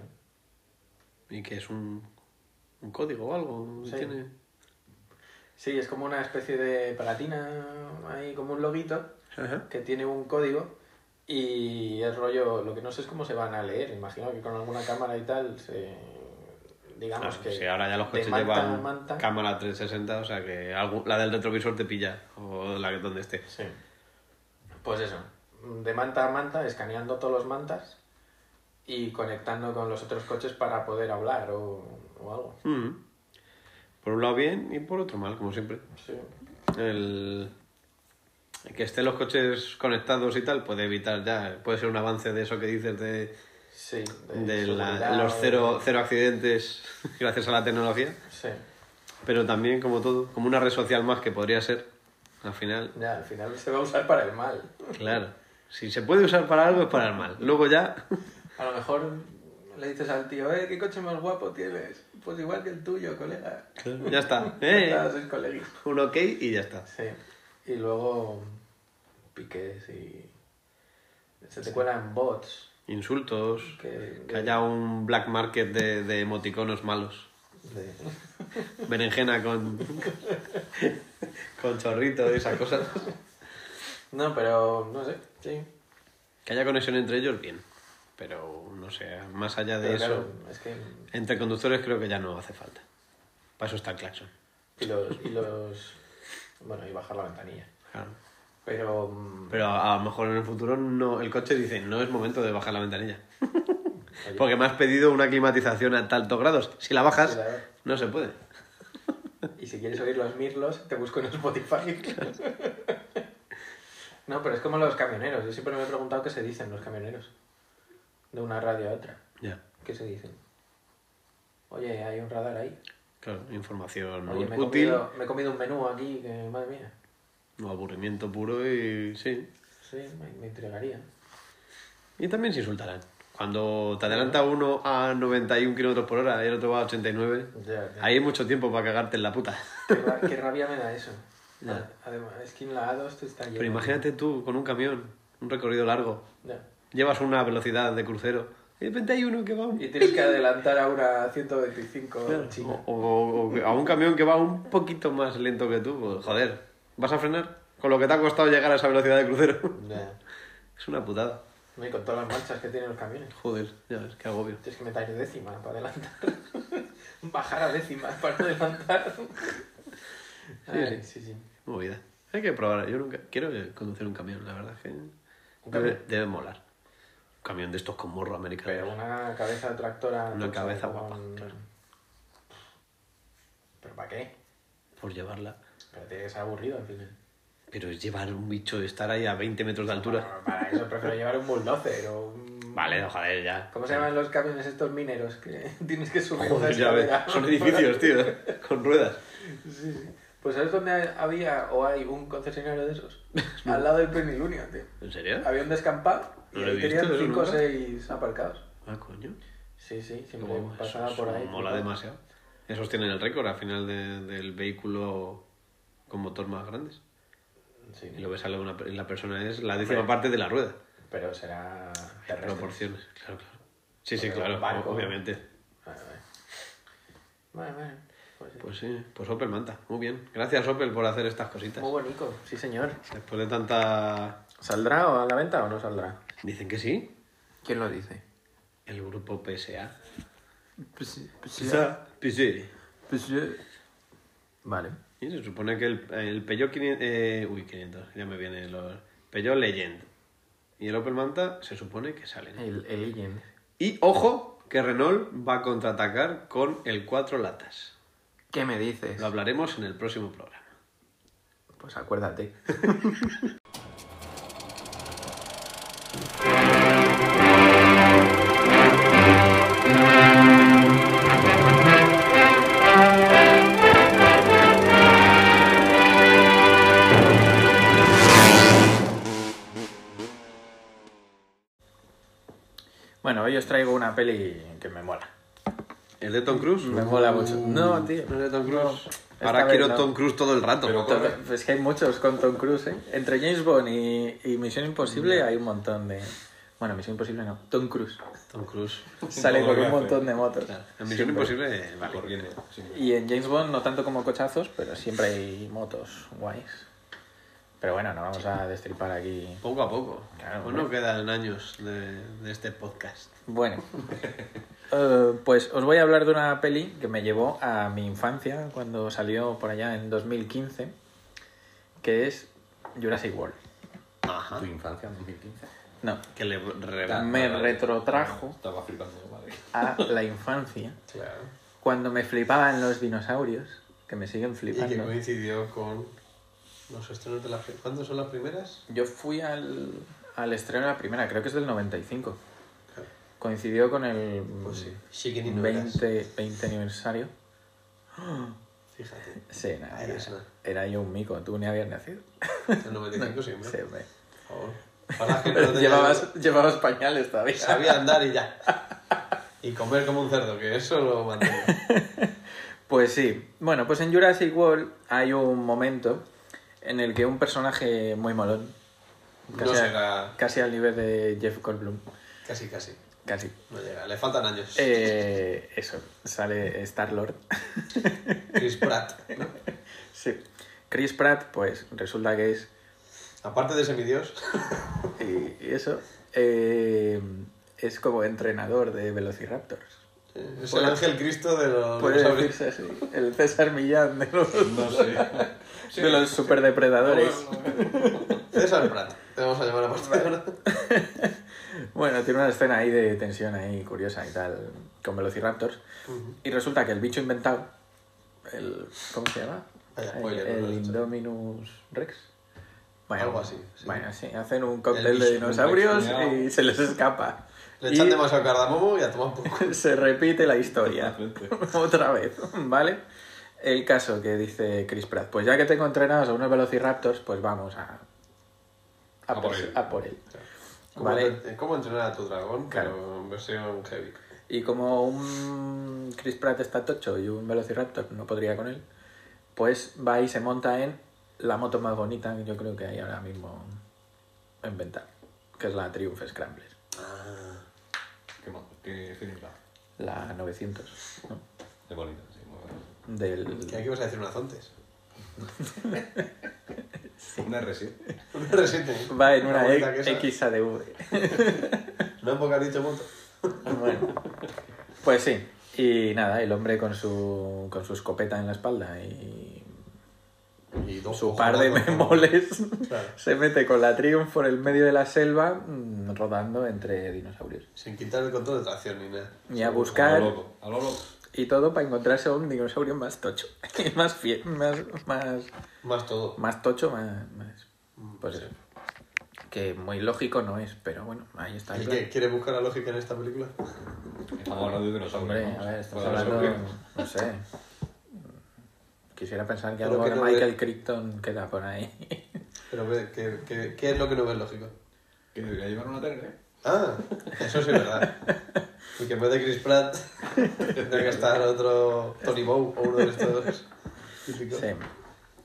S2: ¿Y que es un, un código o algo?
S1: Sí.
S2: ¿Tiene?
S1: Sí, es como una especie de palatina, ahí como un loguito,
S2: Ajá.
S1: que tiene un código y es rollo, lo que no sé es cómo se van a leer, imagino que con alguna cámara y tal, se, digamos que...
S2: si ahora ya los coches
S1: manta
S2: llevan
S1: manta.
S2: cámara 360, o sea que algún- la del retrovisor te pilla, o la que donde esté.
S1: Sí. Pues eso, de manta a manta, escaneando todos los mantas y conectando con los otros coches para poder hablar o, o algo.
S2: Mm. Por un lado bien y por otro mal, como siempre.
S1: Sí.
S2: El que estén los coches conectados y tal puede evitar ya, puede ser un avance de eso que dices de,
S1: Sí,
S2: de la- los cero, cero accidentes [laughs] gracias a la tecnología,
S1: Sí,
S2: pero también como todo, como una red social más que podría ser, al final,
S1: ya, al final se va a usar para el mal.
S2: claro, si se puede usar para algo es para el mal. Luego ya, [laughs]
S1: A lo mejor le dices al tío, eh, ¿qué coche más guapo tienes? Pues igual que el tuyo, colega.
S2: ya está, [laughs]
S1: Ya
S2: ¿eh?
S1: está, sois colegis.
S2: un ok y ya está.
S1: Sí. Y luego piques y... Se te cuelan bots.
S2: Insultos,
S1: Que,
S2: que haya un black market de, de emoticonos malos.
S1: de- [laughs]
S2: Berenjena con, con chorrito y esas cosas.
S1: No, pero no sé, sí.
S2: Que haya conexión entre ellos, bien. Pero no sé, más allá de
S1: Pero
S2: eso,
S1: claro, es que...
S2: entre conductores creo que ya no hace falta. Para eso está el claxon.
S1: Y los... Y los bueno, y bajar la ventanilla.
S2: Claro.
S1: Pero... mm,
S2: Pero a, a lo mejor en el futuro no, el coche dice, no es momento de bajar la ventanilla. [laughs]
S1: oye,
S2: Porque me has pedido una climatización a tantos grados. Si la bajas,
S1: Sí, la-
S2: no se puede. [laughs]
S1: Y si quieres oír los mirlos, te busco en Spotify. [laughs] no, pero es como los camioneros. Yo siempre me he preguntado qué se dicen los camioneros. De una radio a otra.
S2: Ya,
S1: ¿Qué se dicen? Oye, hay un radar ahí.
S2: claro, información
S1: Oye, me he,
S2: útil,
S1: comido, me he comido un menú aquí que, madre mía.
S2: no aburrimiento puro y sí.
S1: Sí, me, me intrigaría.
S2: Y también se insultarán. Cuando te adelanta uno a 91 km por hora y el otro va a 89,
S1: Ya, ya.
S2: ahí hay mucho tiempo para cagarte en la puta.
S1: Qué, ra- qué rabia me da eso.
S2: Ya.
S1: Además, es que en la A2 te está lleno.
S2: Pero imagínate tú con un camión, un recorrido largo,
S1: Ya.
S2: Llevas una velocidad de crucero y de repente hay uno que va un...
S1: Y tienes que adelantar a una 125
S2: Claro, o, o- o a un camión que va un poquito más lento que tú, pues, joder, ¿vas a frenar? Con lo que te ha costado llegar a esa velocidad de crucero. [laughs] Es una putada.
S1: No, Y con todas las marchas que tienen los camiones.
S2: Joder, ya ves, qué agobio.
S1: Tienes que meter décima para adelantar. [laughs] Bajar a décima para adelantar. [laughs] Ay, sí, sí.
S2: Movida. Hay que probar. Yo nunca quiero conducir un camión, la verdad que
S1: ¿Un
S2: debe,
S1: camión?
S2: debe molar. Camión de estos con morro americano.
S1: Pero una cabeza tractora.
S2: Una cabeza
S1: con-
S2: guapa, claro.
S1: ¿Pero para qué?
S2: Por llevarla.
S1: Pero tiene que ser aburrido al final.
S2: Pero es llevar un bicho, estar ahí a 20 metros de altura.
S1: Bueno, para eso prefiero [laughs] llevar un bulldozer o un...
S2: Vale, no, joder, ya.
S1: ¿Cómo se llaman los camiones estos mineros que [laughs] tienes que subir una
S2: Joder, ya ves.
S1: escalera?
S2: Son edificios, tío, [laughs] con ruedas.
S1: Sí, sí. Pues ¿sabes dónde había o hay un concesionario de esos? Al lado del Plenilunio, tío.
S2: ¿En serio?
S1: Había un descampado
S2: No lo he
S1: ahí tenían
S2: visto, eso
S1: 5 o
S2: nunca.
S1: 6 aparcados.
S2: Ah, coño.
S1: Sí, sí, siempre
S2: Oh,
S1: pasaba por ahí.
S2: Mola demasiado. Esos tienen el récord al final de- del vehículo con motor más grandes.
S1: Sí,
S2: Y lo ves a la, una, la persona es la décima parte de la rueda.
S1: pero será
S2: En
S1: terrestre.
S2: proporciones, claro, claro. Sí, sí, claro,
S1: barco-
S2: obviamente.
S1: Vale, vale. Vale, vale. Pues sí.
S2: Pues sí, pues Opel Manta. Muy bien. Gracias, Opel, por hacer estas cositas.
S1: Muy bonito, sí señor.
S2: Después de tanta...
S1: ¿Saldrá a la venta o no saldrá?
S2: Dicen que sí.
S1: ¿Quién lo dice?
S2: El grupo PSA.
S1: Pues,
S2: PSA. PSA.
S1: Vale.
S2: Y se supone que el, el Peugeot 500... eh, uy, 500. Ya me vienen los... Peugeot Legend. Y el Opel Manta se supone que salen.
S1: El, el Legend.
S2: Y ojo, que Renault va a contraatacar con el cuatro latas.
S1: ¿Qué me dices?
S2: Lo hablaremos en el próximo programa.
S1: Pues acuérdate. [laughs] una peli que me mola.
S2: ¿El de Tom Cruise?
S1: Me mola mucho. No, tío.
S2: ¿No es de Tom
S1: No.
S2: Cruise?
S1: Esta
S2: Ahora quiero
S1: no.
S2: Tom Cruise todo el rato.
S3: Pero-
S1: Es que hay muchos con Tom Cruise, ¿eh? Entre James Bond y, y Misión Imposible hay un montón de... Bueno, Misión Imposible no. Tom Cruise.
S2: Tom Cruise.
S1: Sale con un montón de motos.
S2: En Misión
S1: Siempre.
S2: Imposible, vale.
S3: Corriendo. sí.
S1: Y en James Bond no tanto como cochazos, pero siempre hay motos guays. Pero bueno, no vamos a destripar aquí.
S2: Poco a poco.
S1: Claro,
S2: pues no quedan años de, de este podcast.
S1: Bueno, eh, pues os voy a hablar de una peli que me llevó a mi infancia cuando salió por allá en 2015, que es Jurassic World.
S2: Ajá.
S3: Tu infancia en 2015.
S1: No,
S2: Que le re-
S3: Ya.
S1: me retrotrajo
S3: Estaba flipando, madre.
S1: a la infancia [laughs]
S2: Claro.
S1: cuando me flipaban los dinosaurios, que me siguen
S2: Y que
S1: flipando.
S2: coincidió con los estrenos de la... ¿Cuándo son las primeras?
S1: Yo fui al, al estreno de la primera, creo que es del 95. Coincidió con el
S2: Pues sí. Chicken y no eras.
S1: 20, 20 aniversario. [gasps]
S2: Fíjate.
S1: Sí, nada, era, era yo un mico, tú ni habías nacido.
S2: El 95 sí, hombre. [laughs]
S1: Sí, hombre.
S2: Por favor. Para no [laughs]
S1: llevabas, llevabas pañales todavía.
S2: Sabía [laughs] andar y ya. Y comer como un cerdo, que eso lo mantengo.
S1: Pues sí. Bueno, pues en Jurassic World hay un momento en el que un personaje muy molón,
S2: No
S1: casi,
S2: será...
S1: casi al nivel de Jeff Goldblum,
S2: Casi, casi.
S1: Casi.
S2: No llega. Le faltan años.
S1: Eh, eso, sale Star-Lord. [laughs]
S2: Chris Pratt. ¿no? [laughs]
S1: Sí. Chris Pratt, pues resulta que es
S2: Aparte de semidios. [laughs]
S1: Y y eso eh, es como entrenador de Velociraptors.
S2: Es el ángel Cristo de los
S1: Puede decirse así. El César Millán de los,
S3: No sé.
S1: de los superdepredadores.
S2: César Pratt. Te vamos a llamar a partir.
S1: Bueno, tiene una escena ahí de tensión ahí curiosa y tal con Velociraptors. Y resulta que el bicho inventado, el ¿cómo se llama?
S2: Spoiler,
S1: el. Indominus Rex. Bueno,
S2: Algo así, sí.
S1: Bueno, sí, hacen un cóctel
S2: El
S1: de
S2: un
S1: dinosaurios y se les escapa.
S2: Le
S1: Y-
S2: echan demasiado cardamomo y a tomar poco. [laughs]
S1: se repite la historia [laughs] otra vez, ¿vale? El caso que dice Chris Pratt, pues ya que tengo entrenados a unos velociraptors, pues vamos a a,
S3: A por
S1: perse-
S3: él.
S1: a por él.
S2: ¿Cómo,
S1: Vale.
S2: ¿Cómo entrenar a tu dragón?
S1: Claro.
S2: Pero en versión heavy.
S1: Y como un Chris Pratt está tocho y un velociraptor no podría con él, pues va y se monta en la moto más bonita que yo creo que hay ahora mismo inventada, que es la Triumph Scrambler,
S3: Qué, mo- qué finita.
S1: la 900, ¿no?
S3: Qué bonita, sí. muy bonita.
S1: Del...
S2: ¿Qué aquí vas a decir? Una Zontes. [laughs]
S3: Una R7. [laughs]
S2: Una R7.
S1: Va en una
S2: esa.
S1: XADV. [laughs]
S2: No porque has dicho moto.
S1: Bueno, pues sí. Y nada, el hombre con su, con su escopeta en la espalda y
S2: Y dos
S1: su par de memoles
S2: Claro. [laughs]
S1: se mete con la Triumph por el medio de la selva mm, rodando entre dinosaurios.
S2: Sin quitar el control de tracción ni nada.
S1: Y a
S3: A
S1: buscar
S3: lo loco. A lo loco.
S1: Y todo para encontrarse a un dinosaurio más tocho. [laughs] Y más, fiel, más, más,
S2: Más todo.
S1: más tocho, más... más- pues eso. Que muy lógico no es, pero bueno, ahí está.
S2: ¿Y qué? ¿Quiere buscar la lógica en esta película?
S3: Estamos hablando de dinosaurios.
S1: Hombre,
S3: ¿no?
S1: a ver, estamos hablando, no sé. Quisiera pensar que algo
S2: que
S1: de
S2: no
S1: Michael
S2: ve-
S1: Crichton queda por ahí.
S2: Pero ¿qué, qué, qué, es lo que no ves lógico?
S3: Que debería llevar una tele, ¿eh?
S2: Ah, eso sí es verdad. [laughs] Y que en vez de Chris Pratt [laughs] tendría que estar otro Tony Bow o uno de estos típicos.
S1: Sí.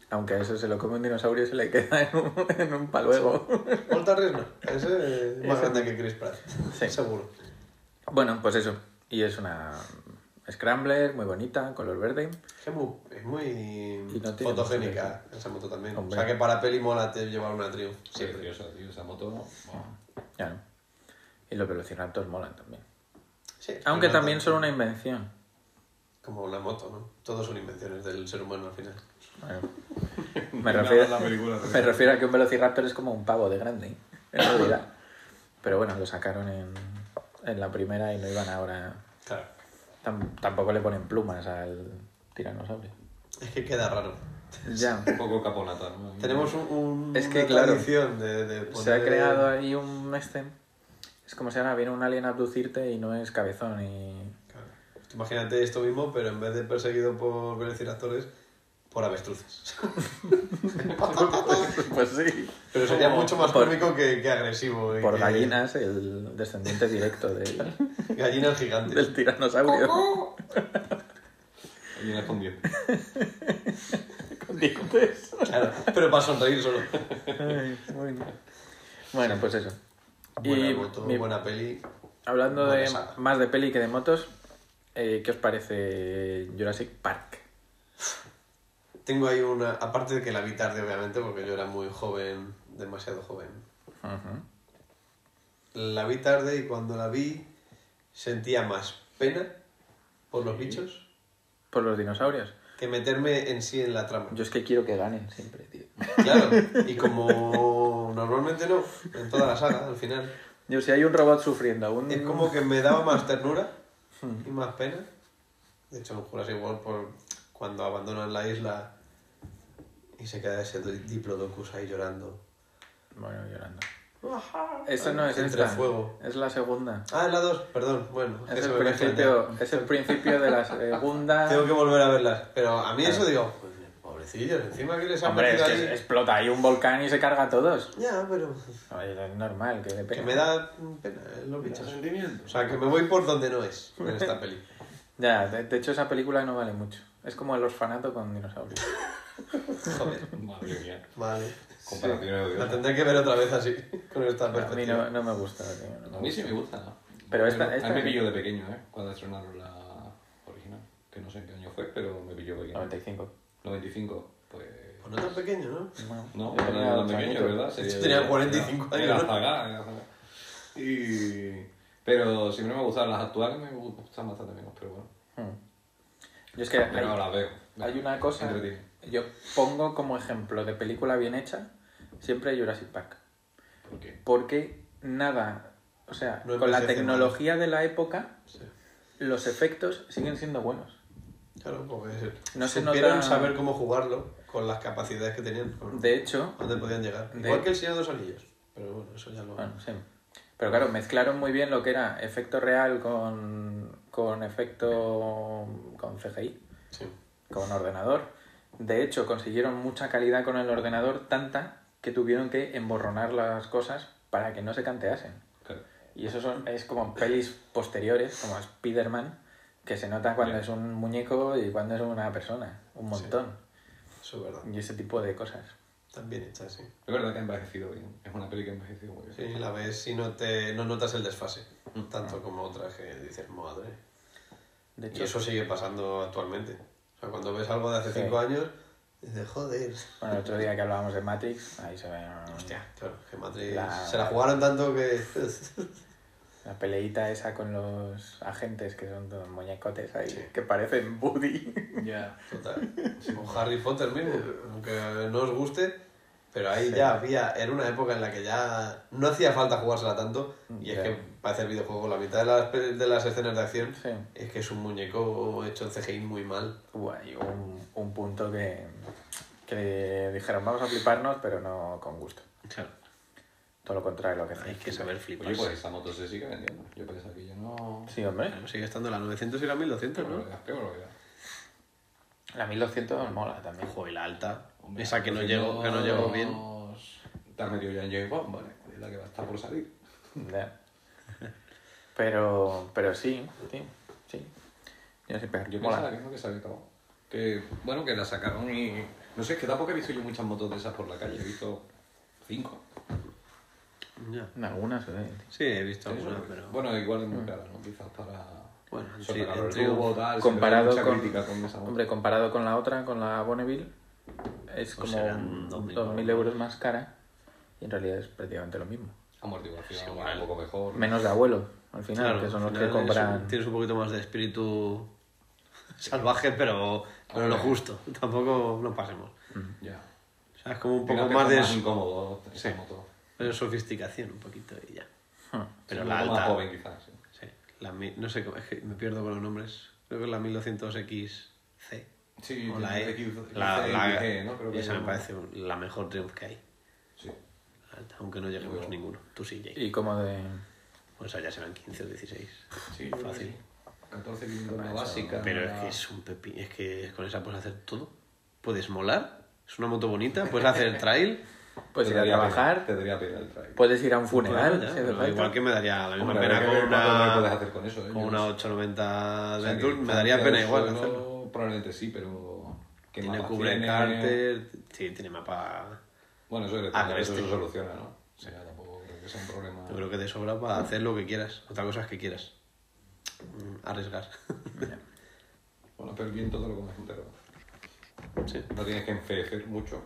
S1: Aunque eso se lo come un dinosaurio y se le queda en un, en un paluego.
S2: Volta Resno, ese es más
S1: Ese.
S2: grande que Chris Pratt.
S1: Sí.
S2: Seguro.
S1: Bueno, pues eso. Y es una Scrambler muy bonita, color verde.
S2: Es muy- es muy
S1: no
S2: fotogénica esa moto también.
S1: Hombre.
S2: O sea que para peli mola te llevar una Triumph.
S3: Sí, preciosa, tío. Esa moto.
S1: Ya no. Y los velociraptors molan también.
S2: Sí,
S1: Aunque también son una invención.
S2: Como la moto, ¿no? Todos son invenciones del ser humano al final.
S1: Bueno, [laughs] me, refiero,
S3: en la película, [laughs]
S1: me refiero a que un velociraptor es como un pavo de grande, en realidad. [coughs] Pero bueno, lo sacaron en, en la primera y no iban ahora...
S2: Claro.
S1: tam- tampoco le ponen plumas al tiranosaurio.
S2: Es que queda raro.
S1: Ya. [laughs]
S3: Un poco caponata, ¿no?
S2: Tenemos un, un-
S1: Es que,
S2: una
S1: claro,
S2: tradición de, de
S1: Se ha creado ahí un este. Es como si ahora viene un alien a abducirte y no es cabezón y.
S2: Claro. Imagínate esto mismo, pero en vez de perseguido por velociraptores, por avestruces. [laughs]
S1: Pues sí.
S2: Pero sería mucho más
S1: Por-
S2: cómico que, que agresivo. y
S1: Por
S2: que-
S1: gallinas, el descendiente directo del, [laughs]
S2: Gallinas gigantes.
S1: del tiranosaurio.
S3: Y le escondió.
S1: Con dientes.
S2: Claro, pero para sonreír solo.
S1: Ay, bueno. Bueno, pues eso.
S2: Buena
S1: Y
S2: moto,
S1: mi-
S2: buena peli.
S1: Hablando
S2: Buena
S1: de
S2: saga.
S1: más de peli que de motos, eh, ¿qué os parece Jurassic Park?
S2: Tengo ahí una. Aparte de que la vi tarde, obviamente, porque yo era muy joven, demasiado joven. La vi tarde y cuando la vi sentía más pena por los bichos
S1: Por los dinosaurios.
S2: Que meterme en sí en la trama.
S1: Yo es que quiero que ganen siempre, tío.
S2: Claro, [laughs] y como normalmente no, en toda la saga, al final,
S1: Yo, si hay un robot sufriendo, un...
S2: es como que me daba más ternura y más pena. De hecho, en Jurassic World, por cuando abandonan la isla y se queda ese diplodocus ahí llorando.
S1: Bueno, llorando. Esa no es
S2: Entre
S1: esta.
S2: fuego.
S1: Es la segunda.
S2: Ah, en la 2, perdón, bueno.
S1: Es el, principio, es el principio de la segunda. [laughs]
S2: Tengo que volver a verlas. Pero a mí eso digo, pues, pobrecillos, encima que les ha
S1: Hombre, es que
S2: ahí.
S1: explota ahí un volcán y se carga a todos.
S2: Ya, pero.
S1: Oye, es normal que le
S2: Que me da pena eh, los bichos. O sea, que me voy por donde no es en esta peli. [laughs]
S1: Ya, de, de hecho esa película no vale mucho. Es como el orfanato con dinosaurios. [laughs]
S2: Joder.
S3: Madre mía.
S2: Vale.
S3: Comparaciones
S2: La tendré que ver otra vez así, [laughs] con esta
S1: A mí no, no me gusta, tío. no me
S3: A mí sí me gusta. ¿no?
S1: Pero esta- esta-
S3: A mí me pilló de pequeño, ¿eh? Cuando estrenaron la original. Que no sé en qué año fue, pero me pilló pequeño.
S1: 95.
S3: 95, pues...
S2: Pues no tan pequeño, ¿no?
S3: No, no era tan pequeño,
S1: añitos.
S3: ¿verdad? Sería
S2: tenía
S3: de-
S2: 45
S3: era-
S2: años,
S3: Era
S2: ¿no?
S3: zaga, era zaga. Y... Pero siempre me gustaban las actuales, me gustan bastante menos, pero bueno.
S1: Hmm. Yo es que hay,
S3: Pero las veo.
S1: hay una cosa. Yo pongo como ejemplo de película bien hecha siempre Jurassic Park.
S3: ¿Por qué?
S1: Porque nada. O sea,
S2: No
S1: con la tecnología de la época,
S2: Sí.
S1: los efectos siguen siendo buenos.
S2: Claro, porque
S1: No se
S2: supieron
S1: nota-
S2: saber cómo jugarlo con las capacidades que tenían, con
S1: De hecho,
S2: dónde podían llegar.
S1: de-
S2: Igual que el Señor de los Anillos. Pero bueno, eso ya lo...
S1: Bueno, sí. Pero claro, mezclaron muy bien lo que era efecto real con, con efecto con CGI,
S2: Sí.
S1: con ordenador. De hecho, consiguieron mucha calidad con el ordenador, tanta que tuvieron que emborronar las cosas para que no se canteasen.
S3: Claro.
S1: Y eso son, es como pelis posteriores, como Spider-Man, que se nota cuando es un muñeco y cuando es una persona, un montón.
S2: Eso es verdad.
S1: Y ese tipo de cosas.
S2: Están bien hechas, sí.
S3: Es verdad que ha envejecido bien. Es una peli que ha envejecido muy bien.
S2: Sí, la ves y no, te, no notas el desfase. Tanto como otras que dices, madre.
S1: De
S2: Y eso sigue pasando actualmente. O sea, cuando ves algo de hace
S1: Sí.
S2: cinco años, dices, joder.
S1: bueno, el otro día que hablábamos de Matrix, ahí se ve
S2: Hostia, claro, que Matrix
S1: La-
S2: se la jugaron tanto que. [laughs]
S1: la peleita esa con los agentes que son todos muñecotes ahí,
S2: Sí.
S1: que parecen Buddy.
S3: Ya.
S2: Total. O Harry Potter mismo, aunque no os guste, pero ahí
S1: Sí.
S2: ya había. Era una época en la que ya no hacía falta jugársela tanto. Y es que para hacer videojuegos, la mitad de las, de las escenas de acción
S1: Sí.
S2: es que es un muñeco hecho en CGI muy mal.
S1: Hubo ahí un, un punto que, que dijeron, vamos a fliparnos, pero no con gusto.
S2: Claro.
S1: Todo lo contrario de lo que
S2: Hay
S1: hacen.
S2: que saber
S3: Oye,
S2: fliparse.
S3: pues esa moto se sigue vendiendo. Yo pensaba que ya no...
S1: Sí, hombre.
S2: Bueno, sigue estando la 900 y la 1200,
S3: Qué
S2: ¿no?
S3: barbaridad, qué barbaridad.
S1: La 1200 mola también.
S2: Ojo, y la alta.
S3: Hombre,
S2: Esa que no,
S3: 200
S2: llegó, que no llegó bien.
S3: Te has metido ya en James Bond, vale. Es la que va a estar por salir.
S1: Ya. Pero, pero sí, sí, sí. Yo sé, pero
S3: Yo
S1: mola.
S3: pensaba que no, que se había acabado. Que, bueno, que la sacaron y... No sé, es que tampoco he visto yo muchas motos de esas por la calle. He visto cinco.
S2: Ya.
S1: En algunas ve.
S2: Sí, he visto
S3: Sí,
S2: alguna,
S3: eso-
S2: pero.
S3: Bueno, igual es muy cara, ¿no? Quizás para...
S2: Bueno,
S3: Sobre
S2: sí,
S3: tubo, tal,
S1: Comparado con,
S3: crítica con esa moto.
S1: hombre, comparado con la otra, con la Bonneville, es
S2: Pues
S1: como
S2: serán 2.000
S1: 2.000 euros más cara y en realidad es prácticamente lo mismo.
S3: Amortiguación
S2: igual.
S3: un poco mejor.
S1: Menos de abuelo, al final,
S2: Claro,
S1: que son los que compran.
S2: un- Tienes un poquito más de espíritu [laughs] salvaje, pero, pero lo justo. [laughs] Tampoco nos pasemos.
S3: Ya.
S2: O sea, es como un poco más de
S3: más incómodo
S2: Sí.
S3: moto.
S2: de sofisticación, un poquito y ya. Pero
S3: Sí,
S2: la
S3: un poco
S2: alta.
S3: más joven quizás. sí.
S2: Sí, la, no sé, cómo- es que me pierdo con los nombres. Creo que es la 1200XC.
S3: Sí,
S2: O la E.
S3: X-
S2: La, la-
S3: XG, ¿no? Creo que
S2: esa me parece la mejor Triumph que hay.
S3: Sí.
S2: Alta, aunque no lleguemos
S3: bueno.
S2: ninguno. Tú sí, Jake.
S1: Y como de...
S2: Pues allá serán 15 o 16.
S3: Sí,
S2: Fácil.
S3: 14 kilómetros una básica.
S2: Pero es que es un pepi. Es que con esa puedes hacer todo. Puedes molar. Es una moto bonita. Puedes hacer trail. [laughs]
S1: Pues
S3: te
S1: ir a
S3: daría pena- Te daría pena el trail.
S1: puedes ir a un funeral,
S2: ya,
S1: falta.
S2: igual que me daría la misma
S3: Hombre,
S2: pena con una,
S3: puedes hacer con eso, ¿eh?
S2: con una
S3: no sé.
S2: 890
S3: O sea,
S2: Me daría pena igual hacerlo.
S3: Probablemente sí, pero. ¿qué
S2: Tiene cubre
S3: tiene?
S2: cárter. Sí, tiene mapa.
S3: Bueno, eso, es
S2: Ah,
S3: eso
S2: este.
S3: se soluciona, ¿no? O sea, tampoco creo que sea un problema.
S2: Yo creo que de sobra para hacer lo que quieras. Otra cosa es que quieras. Mm, Arriesgar.
S3: Bueno, pero el viento te lo comes entero.
S2: sí.
S3: No tienes que enfeecer mucho.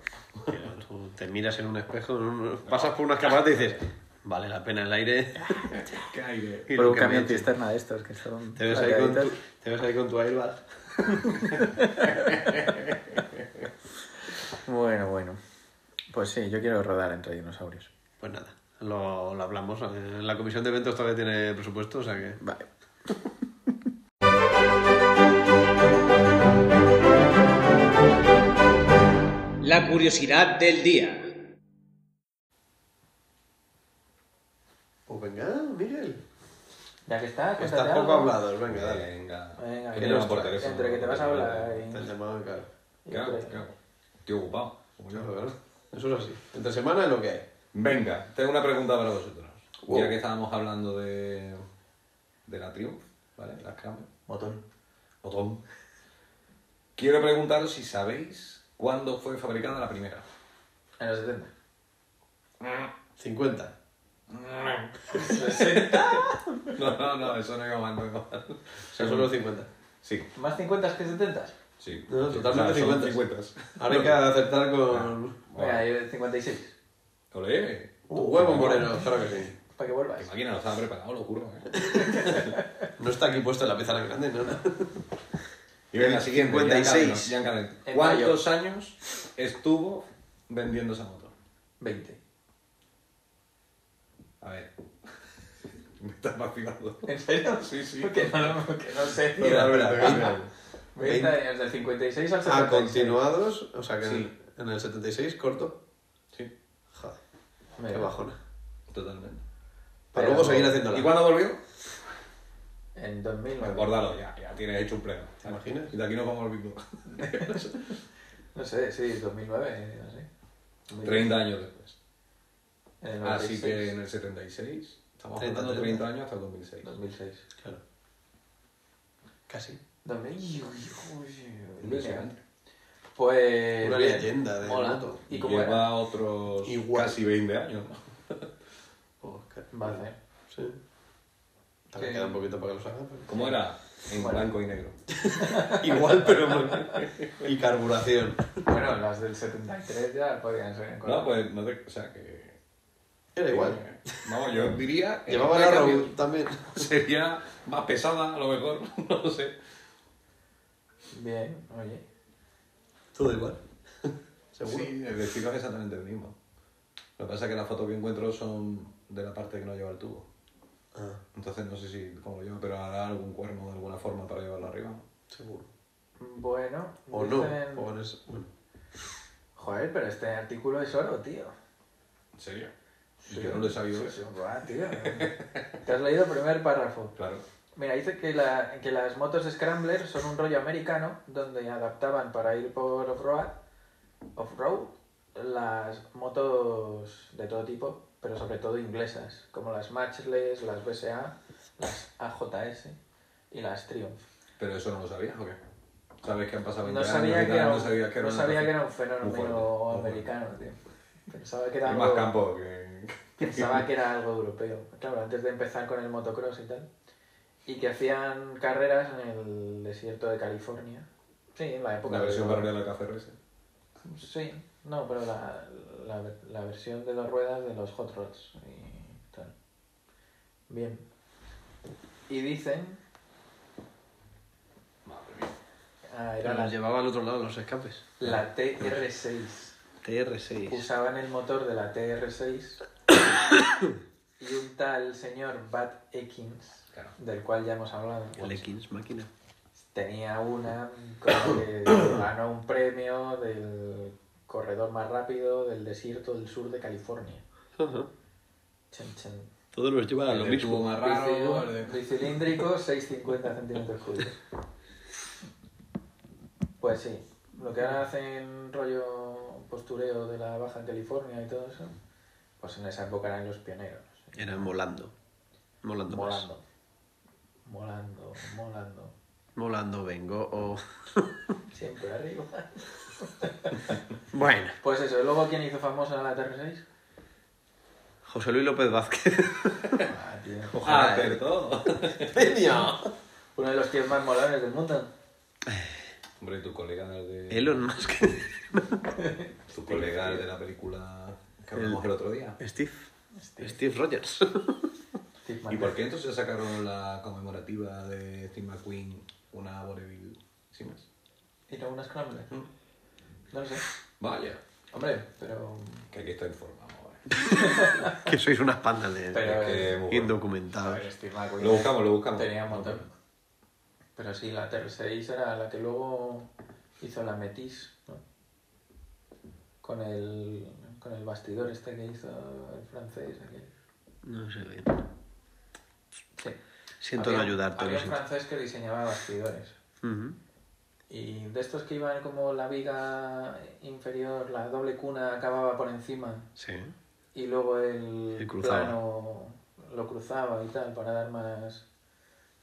S2: Tú te miras en un espejo, en un- pasas por una escaparata y dices, vale la pena el aire. [laughs]
S3: ¿Qué aire?
S2: Y
S1: Por un camión cisterna de estos que son...
S2: Te ves, ahí con tu, te ves ahí con tu airbag. [laughs]
S1: Bueno, bueno. Pues sí, yo quiero rodar entre dinosaurios.
S2: Pues nada, lo, lo hablamos. Eh, La comisión de eventos todavía tiene presupuesto, o sea que.
S1: Vale.
S4: La curiosidad del día.
S2: Pues venga, Miguel.
S1: Ya que está,
S2: Estás
S1: cuéntate
S2: poco hablado, venga, dale.
S3: Venga.
S1: Venga,
S3: Que
S1: que
S3: no por teléfono.
S1: Entre que te vas a hablar y-
S2: Te han llamado, claro.
S3: Claro, claro. Estoy ocupado. como yo.
S2: Claro, claro. Eso es así. Entre semana es lo que hay.
S3: Venga, tengo una pregunta para vosotros.
S2: Wow.
S3: Ya que estábamos hablando de, de la Triumph, ¿vale? La Scramble.
S1: Botón.
S3: Botón. Quiero preguntaros si sabéis cuándo fue fabricada la primera.
S1: En los 70.
S2: 50. [laughs]
S3: No, no, no, eso no iba mal, no iba mal.
S2: O sea, solo 50.
S3: Sí,
S1: ¿Más 50 que 70?
S3: sí.
S2: No, totalmente
S3: O sea, son
S2: 50.
S3: 50.
S2: Ahora hay que acertar con.
S1: Venga, yo 56.
S3: Olé.
S2: Uh, huevo moreno, claro que sí.
S1: Para que vuelvas.
S3: Qué máquina no estaba preparado, lo juro. ¿eh? [laughs]
S2: No está aquí puesto en la pizarra grande, no, no.
S3: Y venga, siguiente.
S2: 56.
S3: Giancarlo, Giancarlo.
S1: En
S3: ¿Cuántos años estuvo vendiendo esa moto?
S1: 20.
S3: A ver. [laughs] Me estás vacilando.
S1: ¿En serio?
S3: Sí, sí.
S1: Porque no, no, que no sé.
S2: Espera, espera.
S1: 20 años, del 56 al
S2: Ah,
S1: 76.
S2: continuados, o sea que en-
S3: Sí.
S2: en el 76, corto.
S3: Sí,
S2: Joder,
S1: Mira.
S2: qué bajona.
S3: totalmente.
S1: Pero-
S2: luego seguir haciéndola.
S3: ¿Y cuándo volvió?
S1: En 2009.
S3: Recordalo, ya, ya tienes hecho un pleno.
S2: ¿Te imaginas?
S3: Y de aquí nos vamos al bingo. [laughs]
S1: No sé, sí, 2009, no sé.
S3: 30 años después.
S1: En el
S3: Así
S1: 96.
S3: que en el 76. Estamos
S2: 30,
S3: hablando de
S2: 30.
S3: 30 años hasta el 2006.
S1: 2006.
S2: Claro. Casi.
S1: 2000.
S3: Impresionante.
S1: Pues.
S2: Una
S1: bien,
S2: leyenda de
S1: mola.
S2: moto.
S1: ¿Y
S3: Lleva
S1: era?
S3: otros
S2: Igual.
S3: casi 20 años. ¿no?
S2: Oh, qué-
S1: Va a hacer.
S2: Sí.
S1: Sí.
S2: queda un poquito para que lo haga. pero-
S3: ¿Cómo era? En
S1: Bueno.
S3: blanco y negro. [laughs]
S2: Igual, pero. y carburación.
S1: Bueno, las del 73 ya podían ser en color.
S3: No, pues no te. O sea que.
S2: Era igual.
S3: Vamos, yo diría. que
S2: Llevaba la Raúl también. [laughs]
S3: Sería más pesada, a lo mejor. [laughs] No lo sé.
S1: Bien, oye.
S2: Todo igual. Seguro.
S3: Sí, el estilo es exactamente el mismo. Lo que pasa es que las fotos que encuentro son de la parte que no lleva el tubo.
S2: Ah,
S3: Entonces no sé si cómo lo lleva, pero hará algún cuerno de alguna forma para llevarlo arriba.
S2: seguro.
S1: Bueno,
S2: O no. O en ese- bueno.
S1: Joder, pero este artículo es oro, tío.
S3: ¿En serio? Y yo no lo he sabido
S1: Sí, sí, buah, tío. Te has leído el primer párrafo.
S3: Claro.
S1: Mira, dice que, la, que las motos Scrambler son un rollo americano donde adaptaban para ir por off-road, off-road las motos de todo tipo, pero sobre todo inglesas, como las Matchless, las BSA, las AJS y las Triumph.
S3: Pero eso no lo sabías o qué? ¿Sabes que han pasado 20
S1: No sabía, que era,
S3: no sabía que era
S1: no sabía que era un fenómeno americano, tío. Pensaba que era algo...
S3: más campo que... [laughs]
S1: Pensaba que era algo europeo. Claro, antes de empezar con el motocross y tal. Y que hacían carreras en el desierto de California. Sí, en la época
S3: La versión
S1: de...
S3: parodia de la KFRS.
S1: Sí, no, pero la, la, la versión de las ruedas de los hot rods y tal. Bien. Y dicen... Ah, era
S2: Pero
S1: la,
S2: llevaba al otro lado los escapes.
S1: la TR6.
S2: TR6.
S1: Usaban el motor de la TR6 y un tal señor Bat Ekins,
S3: Claro.
S1: del cual ya hemos hablado,
S2: El Ekins máquina.
S1: tenía una que [coughs] ganó un premio del corredor más rápido del desierto del sur de California.
S2: Ajá.
S1: Chen, chen.
S2: Todos los llevan a lo mismo.
S3: más raro, el de-
S1: Bicilíndrico, 6,50 centímetros cúbicos. Pues sí, lo que ahora hacen rollo postureo de la Baja California y todo eso, pues en esa época eran los pioneros.
S2: Eran molando. Molando más.
S1: Molando. Molando, molando.
S2: Molando vengo o... [laughs]
S1: Siempre arriba. [laughs]
S2: Bueno.
S1: Pues eso, luego ¿quién hizo famosa la TR6?
S2: José Luis López Vázquez.
S1: Ah, [laughs] tío.
S3: Ojalá. Acertó. [laughs]
S1: Uno de los tíos más molones del mundo.
S3: Hombre, tu colega de...
S2: Elon Musk.
S3: Tu colega de la película que hablamos el otro día.
S2: Steve.
S1: Steve,
S2: Steve Rogers.
S1: Steve
S3: ¿Y por qué entonces sacaron la conmemorativa de Steve McQueen una Bonneville sin más?
S1: ¿Y no una Scramble? No lo sé.
S3: Vaya,
S1: Hombre, pero...
S3: que aquí está informado. ¿eh? [laughs]
S2: que sois unas pandas de
S1: Pero
S3: Es que muy bueno.
S1: A
S2: indocumentados.
S1: ver,
S3: Lo buscamos, lo buscamos.
S1: Tenía un montón. Pero sí, la TR6 era la que luego hizo la Metis, ¿no? Con el, con el bastidor este que hizo el francés. aquel.
S2: No sé bien.
S1: Sí.
S2: Siento
S1: Había-
S2: no ayudarte.
S1: Había un francés que diseñaba bastidores.
S2: Ujú.
S1: Y de estos que iban como la viga inferior, la doble cuna acababa por encima
S2: Sí.
S1: y luego el
S2: Y
S1: plano lo cruzaba y tal para dar más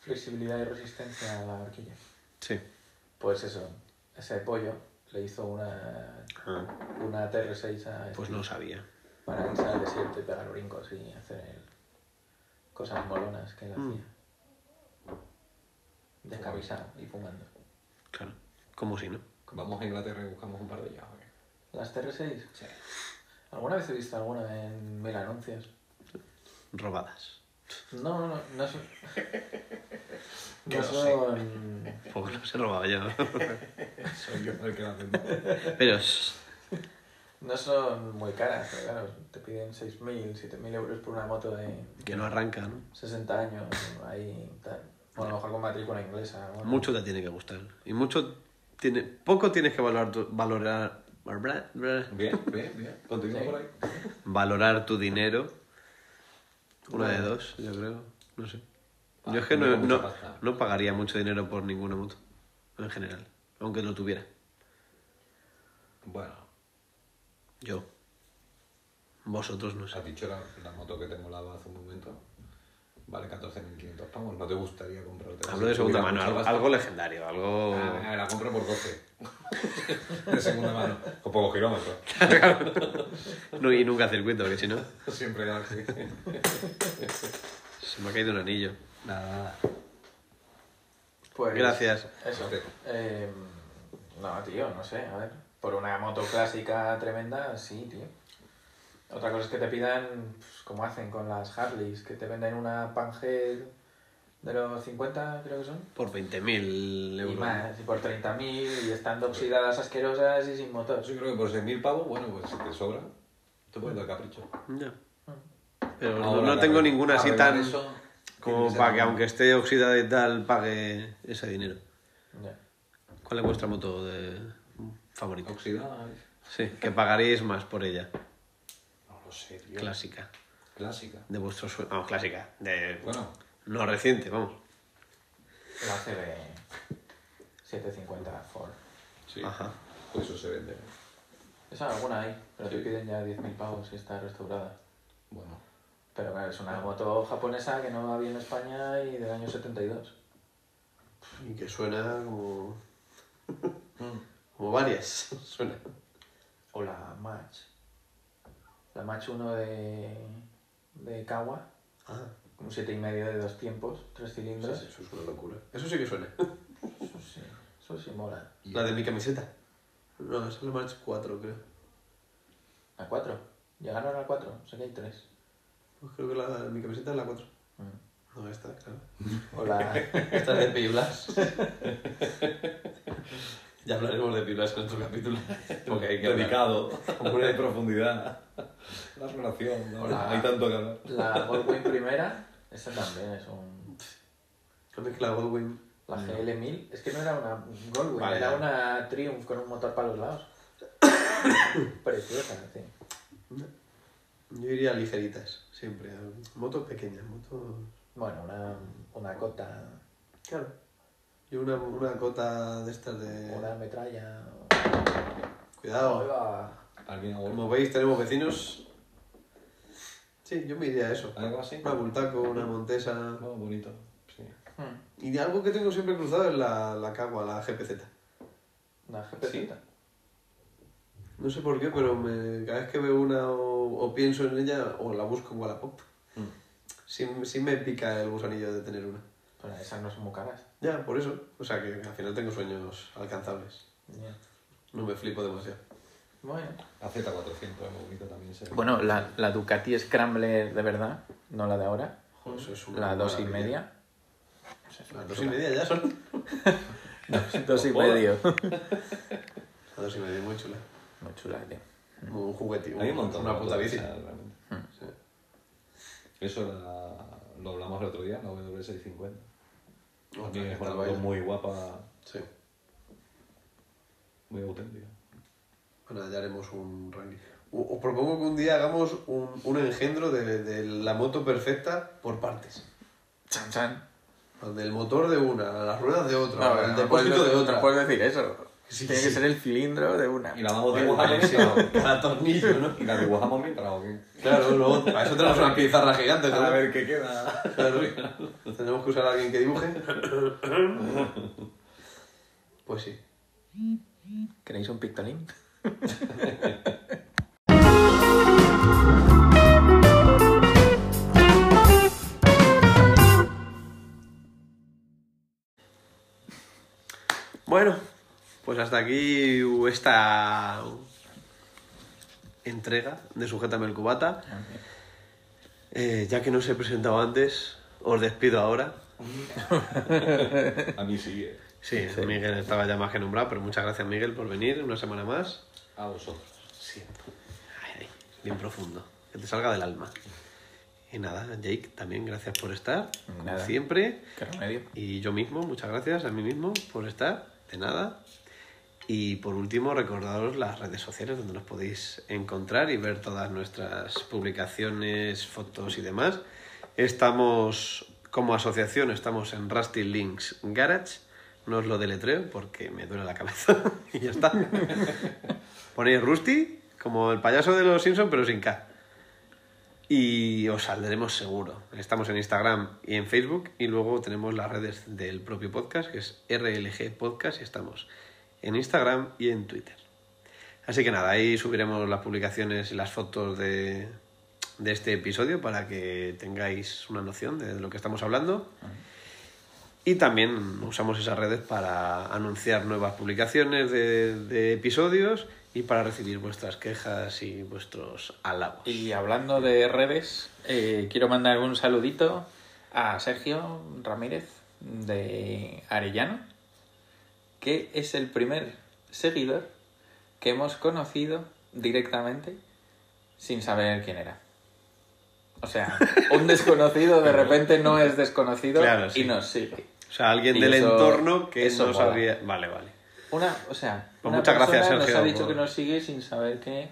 S1: flexibilidad y resistencia a la horquilla.
S2: Sí.
S1: Pues eso, ese pollo le hizo una,
S2: Ah,
S1: una TR6 a este
S2: pues no sabía.
S1: para irse al desierto y pegar brincos y hacer cosas molonas que él
S2: Mm.
S1: hacía. Descamisado y fumando.
S2: Claro. Como si no.
S3: Vamos a Inglaterra y buscamos un par de ellas.
S1: ¿Las TR6?
S3: Sí.
S1: ¿Alguna vez he visto alguna en mil anuncios?
S2: Robadas.
S1: No, no, no, no son... [laughs]
S3: Que
S1: No
S3: lo sé.
S1: son...
S2: Porque no se robaba yo. [laughs]
S3: Soy yo el que la vende.
S2: Pero.
S1: No son muy caras, pero claro, te piden 6.000, 7.000 euros por una moto de
S2: Que no arranca, ¿no?
S1: 60 años, ahí tal. Bueno, a lo mejor con matrícula inglesa. bueno.
S2: Mucho te tiene que gustar. Y mucho. Tiene, poco tienes que valorar tu, valorar,
S3: Bien, bien, bien. Continúa
S1: Sí.
S3: por ahí.
S2: valorar tu dinero. Una de dos, yo creo. No sé.
S3: Ah,
S2: Yo es que no, no, no pagaría mucho dinero por ninguna moto. En general. Aunque lo tuviera.
S3: Bueno,
S2: Yo. Vosotros no sé.
S3: has dicho la, la moto que te molaba hace un momento. Vale 14.500 pavos. ¿No te gustaría comprarte?
S2: Hablo de segunda mano, algo,
S3: algo
S2: algo legendario, algo...
S3: Ah, la compro por 12. [laughs] de segunda mano. Con pocos kilómetros.
S2: No, y nunca circuito, que si no, [laughs]
S3: Siempre así.
S2: se me ha caído un anillo. Nada, nada.
S1: Pues,
S2: Gracias.
S1: Eso. Eh, no, tío, no sé, a ver. Por una moto clásica tremenda, sí, tío. Otra cosa es que te pidan, pues, como hacen con las Harleys, que te venden una Panhead de los 50, creo que son.
S2: Por 20.000
S1: Y
S2: euros.
S1: más, y por 30.000, y estando oxidadas asquerosas y sin motor.
S3: Yo creo que por 6.000 pavos, bueno, pues si te sobra, te puedes dar capricho.
S2: Ya. Pero no, no tengo ninguna así tan...
S3: eso,
S2: como para que aunque esté oxidada y tal, pague ese dinero.
S1: Ya.
S2: ¿Cuál es vuestra moto de favorita?
S3: Oxidada.
S2: Sí, que pagaríais más por ella.
S3: No lo sé, tío.
S2: Clásica.
S3: Clásica.
S2: De vuestro sueño. Vamos, clásica. De...
S3: Bueno,
S2: No reciente, vamos.
S1: La CB 750 Ford.
S3: sí.
S2: Ajá.
S3: Pues eso se vende.
S1: Esa alguna hay, pero te
S3: Sí.
S1: piden ya 10.000 pavos si está restaurada.
S3: Bueno.
S1: Pero claro, es una moto japonesa que no había en España y del año 72.
S2: Y que suena como... [laughs]
S3: Mm.
S2: como varias. [laughs] Suena.
S1: O la Match. La Match 1 de, de Kawa,
S2: Ah,
S1: un 7,5 de dos tiempos, tres cilindros.
S2: eso es una locura. Eso sí que suena. [laughs]
S1: Eso sí, eso sí mola.
S2: La de mi camiseta. No, esa es la March 4, creo.
S1: ¿A 4? ¿Llegaron a 4? Sé que hay 3.
S2: Pues creo que la de mi camiseta es la 4. No, esta, claro. [laughs]
S1: O la... [laughs]
S2: Esta es de Piblas. ya hablaremos de Piblas en otro capítulo. Porque hay que.
S3: Dedicado. Hombre de profundidad. La relación. Hay tanto que hablar.
S1: La Goldwing primera, esa también es un...
S2: Con la Goldwing.
S1: La GL1000, es que no era una Goldwing,
S2: Vale,
S1: era
S2: ya.
S1: una Triumph con un motor para los lados. [coughs] Preciosa, sí.
S2: Yo iría ligeritas, siempre. Motos pequeñas, motos.
S1: Bueno, una, una cota,
S2: Claro. Yo una, una cota de estas de.
S1: una metralla...
S2: Cuidado.
S1: Oiga.
S3: ¿Alguien
S2: Como veis, tenemos vecinos. Sí, yo me iría a eso.
S3: ¿Algo así?
S2: Una Bultaco, una Montesa.
S3: No, bonito. Sí.
S1: Hmm,
S2: Y de algo que tengo siempre cruzado es la, la Cagua, la GPZ.
S1: Una GPZ.
S2: No sé por qué, pero me- cada vez que veo una o, o pienso en ella o la busco en Wallapop,
S3: Mm.
S2: sí, sí me pica el gusanillo de tener una.
S1: Pero esas no son muy caras.
S2: Ya, por eso. O sea que al final tengo sueños alcanzables. No me flipo demasiado.
S1: Bueno.
S3: La Z400 es muy bonita también. se-
S1: Bueno, la, la Ducati Scrambler de verdad, no la de ahora.
S2: Joder, es una
S1: La dos y media.
S2: Las dos y media ya son. [laughs]
S1: Dos y medio.
S2: Las dos y media, muy chula.
S1: Muy chula, tío.
S2: Un juguete.
S3: Hay un montón.
S2: Una puta bici.
S3: realmente.
S2: Sí.
S3: Eso la- lo hablamos el otro día, la W650.
S2: Otra
S3: También
S2: que
S3: es una muy guapa,
S2: Sí.
S3: muy auténtica.
S2: Bueno, ya haremos un ranking. Os propongo que un día hagamos un, un engendro de, de la moto perfecta por partes.
S1: Chan, chan.
S2: Del motor de una, las ruedas de otra,
S1: No,
S2: el
S1: no
S2: depósito
S1: puedes,
S2: de
S1: no
S2: otra.
S1: puedes decir eso.
S2: Sí,
S1: Tiene
S2: sí.
S1: que ser el cilindro de una.
S3: Y la vamos dibujando
S2: cada tornillo, ¿no?
S3: Y la dibujamos mientras, ¿o qué?
S2: Claro, luego, para eso tenemos una pizarra gigante. ¿no?
S3: A ver qué queda.
S2: Claro, tenemos que usar a alguien que dibuje. [laughs] Pues sí.
S1: ¿Queréis un pictolín? [laughs]
S2: Bueno, pues hasta aquí esta entrega de Sujétame el Cubata. Eh, ya que no os he presentado antes, os despido ahora. [laughs]
S3: A mí sí.
S2: Sí, Miguel estaba ya más que nombrado, pero muchas gracias Miguel por venir una semana más.
S3: A vosotros.
S2: Ay, ay, bien profundo, que te salga del alma. Y nada, Jake, también gracias por estar, como siempre.
S1: ¿Qué remedio?
S2: Y yo mismo, muchas gracias a mí mismo por estar, de nada. Y por último, recordaros las redes sociales donde nos podéis encontrar y ver todas nuestras publicaciones, fotos y demás. Estamos, como asociación, estamos en Rusty Links Garage. No os lo deletreo porque me duele la cabeza [laughs] y ya está. Ponéis Rusty, como el payaso de los Simpsons, pero sin K. Y os saldremos seguro. Estamos en Instagram y en Facebook y luego tenemos las redes del propio podcast, que es RLG Podcast, y estamos en Instagram y en Twitter. Así que nada, ahí subiremos las publicaciones y las fotos de, de este episodio para que tengáis una noción de lo que estamos hablando. Y también usamos esas redes para anunciar nuevas publicaciones de, de episodios y para recibir vuestras quejas y vuestros halagos.
S1: Y hablando de redes, eh, quiero mandar un saludito a Sergio Ramírez de Arellano, que es el primer seguidor que hemos conocido directamente sin saber quién era. O sea, un desconocido de repente no es desconocido [laughs]
S2: Claro, sí.
S1: y nos sigue.
S2: O sea, alguien
S1: Y
S2: del
S1: eso-
S2: entorno que
S1: eso
S2: no
S1: mola.
S2: sabía. Vale, vale.
S1: Una, o sea,
S2: Pues
S1: una
S2: muchas gracias, Sergio,
S1: nos ha dicho
S2: por-
S1: que nos sigue sin saber que...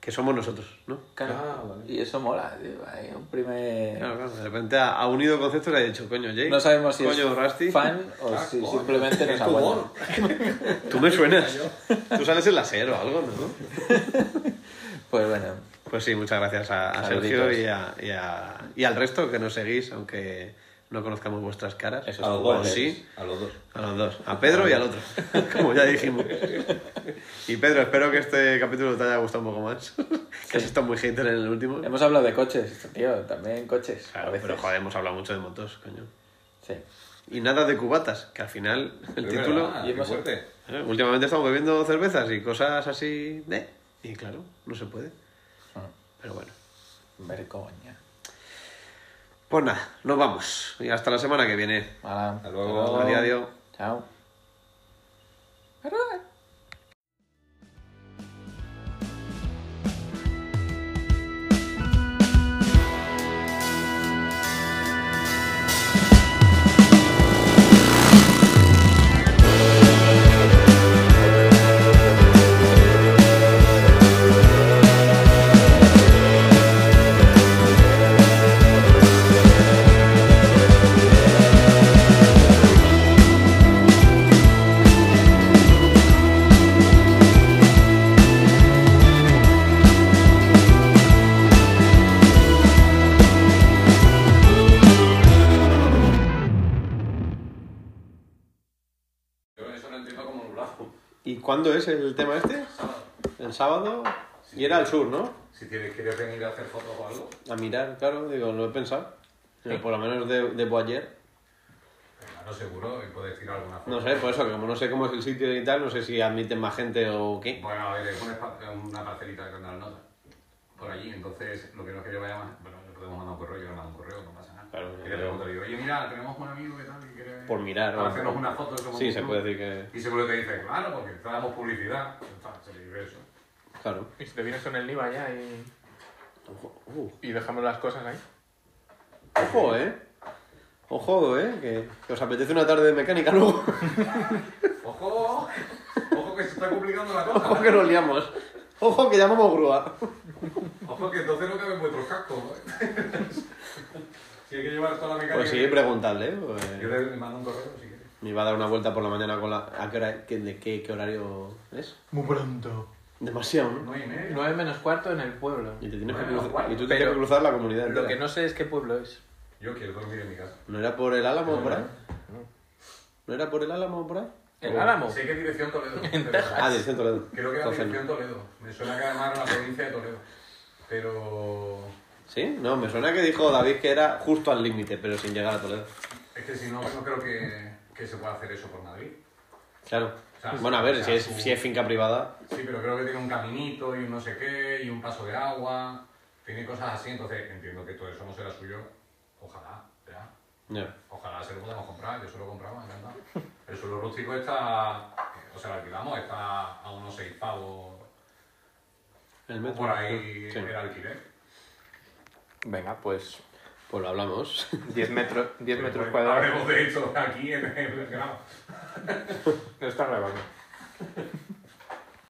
S2: Que somos nosotros, ¿no?
S1: Claro,
S3: Ah, vale.
S1: Y eso mola, tío. Hay un primer...
S2: Claro, claro. De repente ha, ha unido conceptos y ha dicho, coño, Jake.
S1: No sabemos si
S2: coño,
S1: es
S2: Rusty.
S1: fan o
S3: Ah,
S1: si
S3: coño,
S1: simplemente nos
S3: humor. [laughs]
S2: Tú me suenas. Tú sales en la SER o algo, ¿no? [laughs]
S1: Pues bueno,
S2: Pues sí, muchas gracias a. Sergio y, a- y a- y al resto que nos seguís, aunque no conozcamos vuestras caras.
S1: Eso
S3: A los dos.
S2: sí,
S3: A los dos.
S2: a los dos. A Pedro y al otro, [laughs] como ya dijimos. Y Pedro, espero que este capítulo te haya gustado un poco más. [laughs] que has estado muy hater en el último.
S1: hemos hablado de coches, tío, también coches. a
S2: Claro,
S1: veces.
S2: pero joder, hemos hablado mucho de motos, coño.
S1: Sí.
S2: Y nada de cubatas, que al final el
S3: Es
S2: título...
S3: verdad,
S1: y
S3: qué
S1: hemos-
S3: fuerte.
S2: ¿eh? Últimamente estamos bebiendo cervezas y cosas así de... Y claro, no se puede.
S1: Ah,
S2: Pero bueno.
S1: Vergoña.
S2: Pues nada, nos vamos. Y hasta la semana que viene.
S1: Hala,
S3: Hasta luego.
S2: Adiós, adiós.
S1: Chao.
S2: ¿Cuándo es el tema este? El sábado. Y era al sur, ¿no?
S3: Si tienes, quieres venir a hacer fotos o algo,
S2: A mirar, claro, digo, lo he pensado. Pero por lo menos de, de Boyer.
S3: no seguro, y puedes tirar alguna foto.
S2: No sé, por eso, que como no sé cómo es el sitio y tal, no sé si admiten más gente o qué.
S3: Bueno, a ver, pa- una parcelita con las notas por allí, entonces lo que no quiero vaya más, bueno, le podemos mandar un correo, yo le mando un correo, no pasa.
S2: Claro,
S3: y le pregunto, le digo, oye, mira, tenemos un amigo que tal, que quiere
S2: Por mirar,
S3: para
S2: ¿no?
S3: hacernos una foto. somos
S2: Sí, se
S3: club".
S2: puede decir que.
S3: Y seguro te dice, claro, porque te damos publicidad. Está, se le dice eso.
S2: Claro.
S1: Y si te vienes con el IVA ya y,
S2: Ojo, uh,
S1: y dejamos las cosas ahí.
S2: ojo, eh. Ojo, eh. Que, que os apetece una tarde de mecánica luego. [laughs]
S3: ¡Ojo! ¡Ojo que se está complicando la cosa!
S2: Ojo que nos liamos. Ojo que llamamos grúa.
S3: Ojo que entonces no caben vuestros cascos, ¿eh? [laughs] si hay que llevar toda la mecánica...
S2: Pues sí, preguntarle. pues,
S3: Yo le mando un correo si quieres.
S2: me iba a dar una vuelta por la mañana con la. ¿A qué hora? qué- ¿De qué, qué horario es?
S1: Muy pronto.
S2: Demasiado, ¿no?
S3: No y medio.
S1: 9 menos cuarto en el pueblo.
S2: Y, te tienes que cruzar, y tú tienes
S1: Pero
S2: que cruzar la comunidad
S1: Lo que no sé es qué pueblo es.
S3: Yo quiero dormir en mi casa.
S2: ¿No era por el Álamo o por ahí? ¿No era por el Álamo o por ahí?
S1: ¿El Álamo?
S3: Sé que es dirección Toledo. [laughs]
S1: En. Texas.
S2: Ah, dirección Toledo.
S3: Creo que era
S2: no.
S3: dirección Toledo. Me suena que además era la provincia de Toledo. Pero...
S2: ¿Sí? No, me suena que dijo David que era justo al límite, pero sin llegar a Toledo.
S3: Es que si no, no creo que, que se pueda hacer eso por Madrid.
S2: Claro.
S3: sea,
S2: bueno, a ver,
S3: o sea,
S2: si, es,
S3: su-
S2: si es finca privada,
S3: Sí, pero creo que tiene un caminito y un no sé qué, y un paso de agua. Tiene cosas así, entonces entiendo que todo eso no será suyo. Ojalá,
S2: ya.
S3: Ojalá se lo podamos comprar, yo se lo compraba, encantado. El suelo rústico está, o sea, lo alquilamos, está a unos 6 pavos
S2: El metro.
S3: por ahí
S2: Sí.
S3: el alquiler.
S1: Venga, pues
S2: Pues lo hablamos.
S1: 10 metros, 10 metros
S3: Pues
S1: cuadrados.
S3: Habremos de hecho aquí en el grado.
S1: No está grabando.